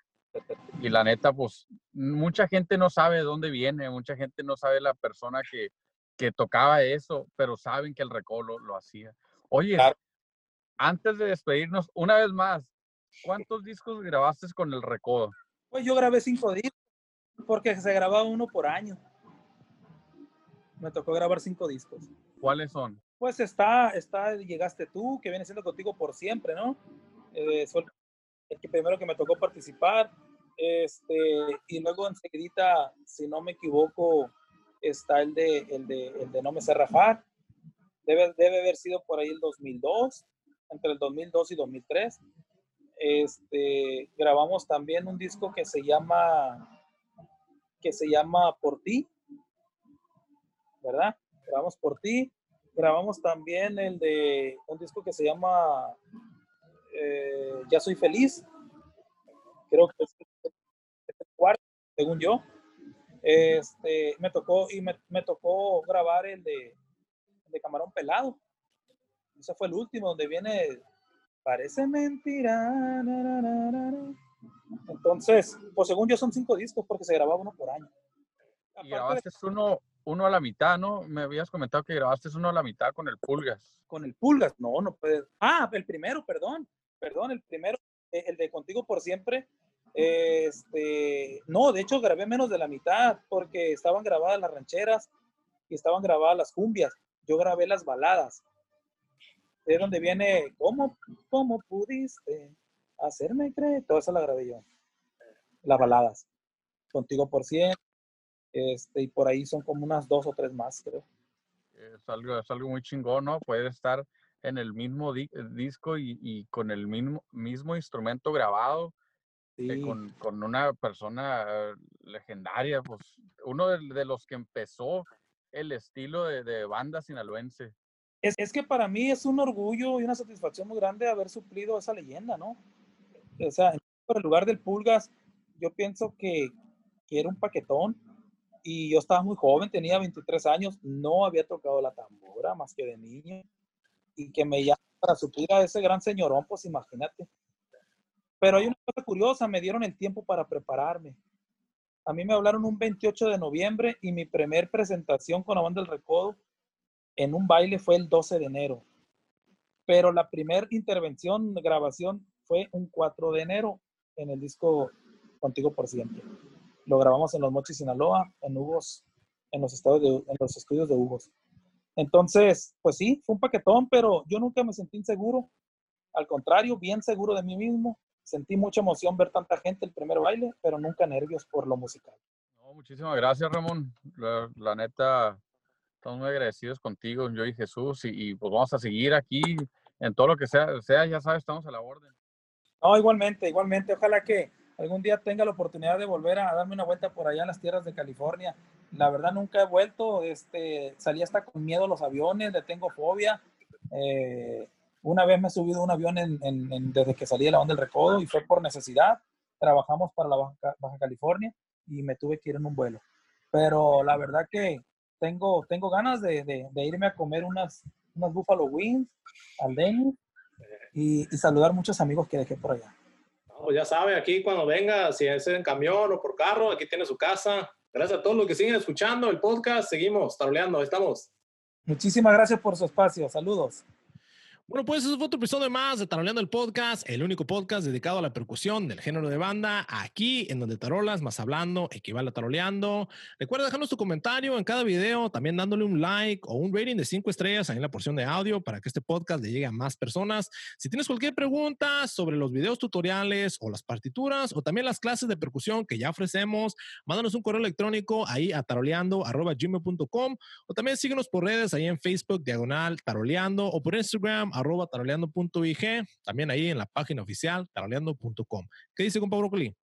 B: y la neta, pues mucha gente no sabe de dónde viene, mucha gente no sabe la persona que, que tocaba eso, pero saben que el recodo lo, hacía. Oye, antes de despedirnos, una vez más, ¿cuántos discos grabaste con el Recodo?
C: Pues yo grabé cinco discos, porque se grababa uno por año. Me tocó grabar cinco discos.
B: ¿Cuáles son?
C: Pues está, está Llegaste tú, que viene siendo contigo por siempre, ¿no? Eh, el que primero que me tocó participar. Este, y luego enseguida, si no me equivoco, está el de, el de, el de No me sé. Debe, debe haber sido por ahí el 2002, entre el 2002 y 2003. Este, grabamos también un disco que se llama que se llama Por ti, ¿verdad? Grabamos Por ti. Grabamos también el de un disco que se llama eh, Ya soy feliz. Creo que es el cuarto, según yo. Este, me tocó y me, me tocó grabar el de, de Camarón Pelado. Ese fue el último, donde viene Parece mentira. Entonces, pues según yo son cinco discos porque se grababa uno por año.
B: Y grabaste uno, uno a la mitad, ¿no? Me habías comentado que grabaste uno a la mitad con el Pulgas.
C: Con el Pulgas, no, no puedes. Ah, el primero, perdón, perdón, el primero, eh, el de Contigo por Siempre. Este, no, de hecho grabé menos de la mitad porque estaban grabadas las rancheras y estaban grabadas las cumbias. Yo grabé las baladas. Es donde viene, ¿cómo, cómo pudiste hacerme creer? Toda esa la grabé yo. Las baladas. Contigo por siempre este, y por ahí son como unas dos o tres más, creo.
B: Es algo, es algo muy chingón, ¿no? Puede estar en el mismo disco y, con el mismo, mismo instrumento grabado, eh, con, con, una persona legendaria, pues uno de, los que empezó el estilo de, de banda sinaloense.
C: Es, es, que para mí es un orgullo y una satisfacción muy grande haber suplido esa leyenda, ¿no? O sea, en el lugar del Pulgas, yo pienso que, que era un paquetón, y yo estaba muy joven, tenía 23 años, no había tocado la tambora más que de niño, y que me llaman para suplir a ese gran señorón, pues imagínate. Pero hay una cosa curiosa, me dieron el tiempo para prepararme. A mí me hablaron un 28 de noviembre y mi primer presentación con la banda del Recodo en un baile fue el 12 de enero. Pero la primera intervención, grabación, fue un 4 de enero en el disco Contigo por Siempre. Lo grabamos en Los Mochis, Sinaloa, en Hugos, en los, en los estudios de Hugos. Entonces, pues sí, fue un paquetón, pero yo nunca me sentí inseguro. Al contrario, bien seguro de mí mismo. Sentí mucha emoción ver tanta gente el primer baile, pero nunca nervios por lo musical.
B: muchísimas gracias, Ramón. La, neta, estamos muy agradecidos contigo, yo y Jesús, y, pues vamos a seguir aquí en todo lo que sea, sea, ya sabes, estamos a la orden.
C: No, igualmente, igualmente. Ojalá que algún día tenga la oportunidad de volver a darme una vuelta por allá en las tierras de California. La verdad nunca he vuelto, este, salí hasta con miedo a los aviones, le tengo fobia. Eh, una vez me he subido a un avión en, desde que salí de la onda del recodo y fue por necesidad. Trabajamos para la Baja, California y me tuve que ir en un vuelo. Pero la verdad que tengo, tengo ganas de, de, irme a comer unas, unas Buffalo Wings al Denny y, y saludar muchos amigos que dejé por allá
D: pues ya sabe, aquí cuando venga, si es en camión o por carro, aquí tiene su casa. Gracias a todos los que siguen escuchando el podcast. Seguimos taroleando, estamos.
C: Muchísimas gracias por su espacio. Saludos.
A: Bueno, pues eso fue otro episodio más de Taroleando el Podcast, el único podcast dedicado a la percusión del género de banda, aquí en donde tarolas más hablando equivale a taroleando. Recuerda dejarnos tu comentario en cada video, también dándole un like o un rating de cinco estrellas ahí en la porción de audio para que este podcast le llegue a más personas. Si tienes cualquier pregunta sobre los videos tutoriales o las partituras o también las clases de percusión que ya ofrecemos, mándanos un correo electrónico ahí a taroleando.gmail.com o también síguenos por redes ahí en Facebook, diagonal taroleando o por Instagram arroba taroleando.ig, también ahí en la página oficial taroleando.com. ¿Qué dice, compa Broccoli?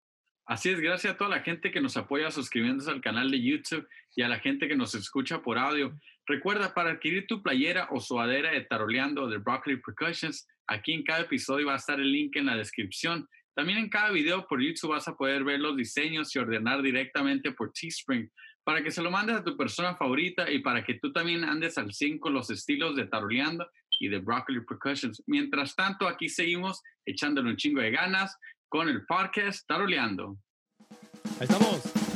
B: Así es, gracias a toda la gente que nos apoya suscribiéndose al canal de YouTube y a la gente que nos escucha por audio. Recuerda, para adquirir tu playera o suadera de Taroleando de Broccoli Percussions, aquí en cada episodio va a estar el link en la descripción. También en cada video por YouTube vas a poder ver los diseños y ordenar directamente por Teespring para que se lo mandes a tu persona favorita y para que tú también andes al 5 con los estilos de Taroleando y de Broccoli Percussions. Mientras tanto, aquí seguimos echándole un chingo de ganas con el podcast Taroleando.
A: Ahí estamos.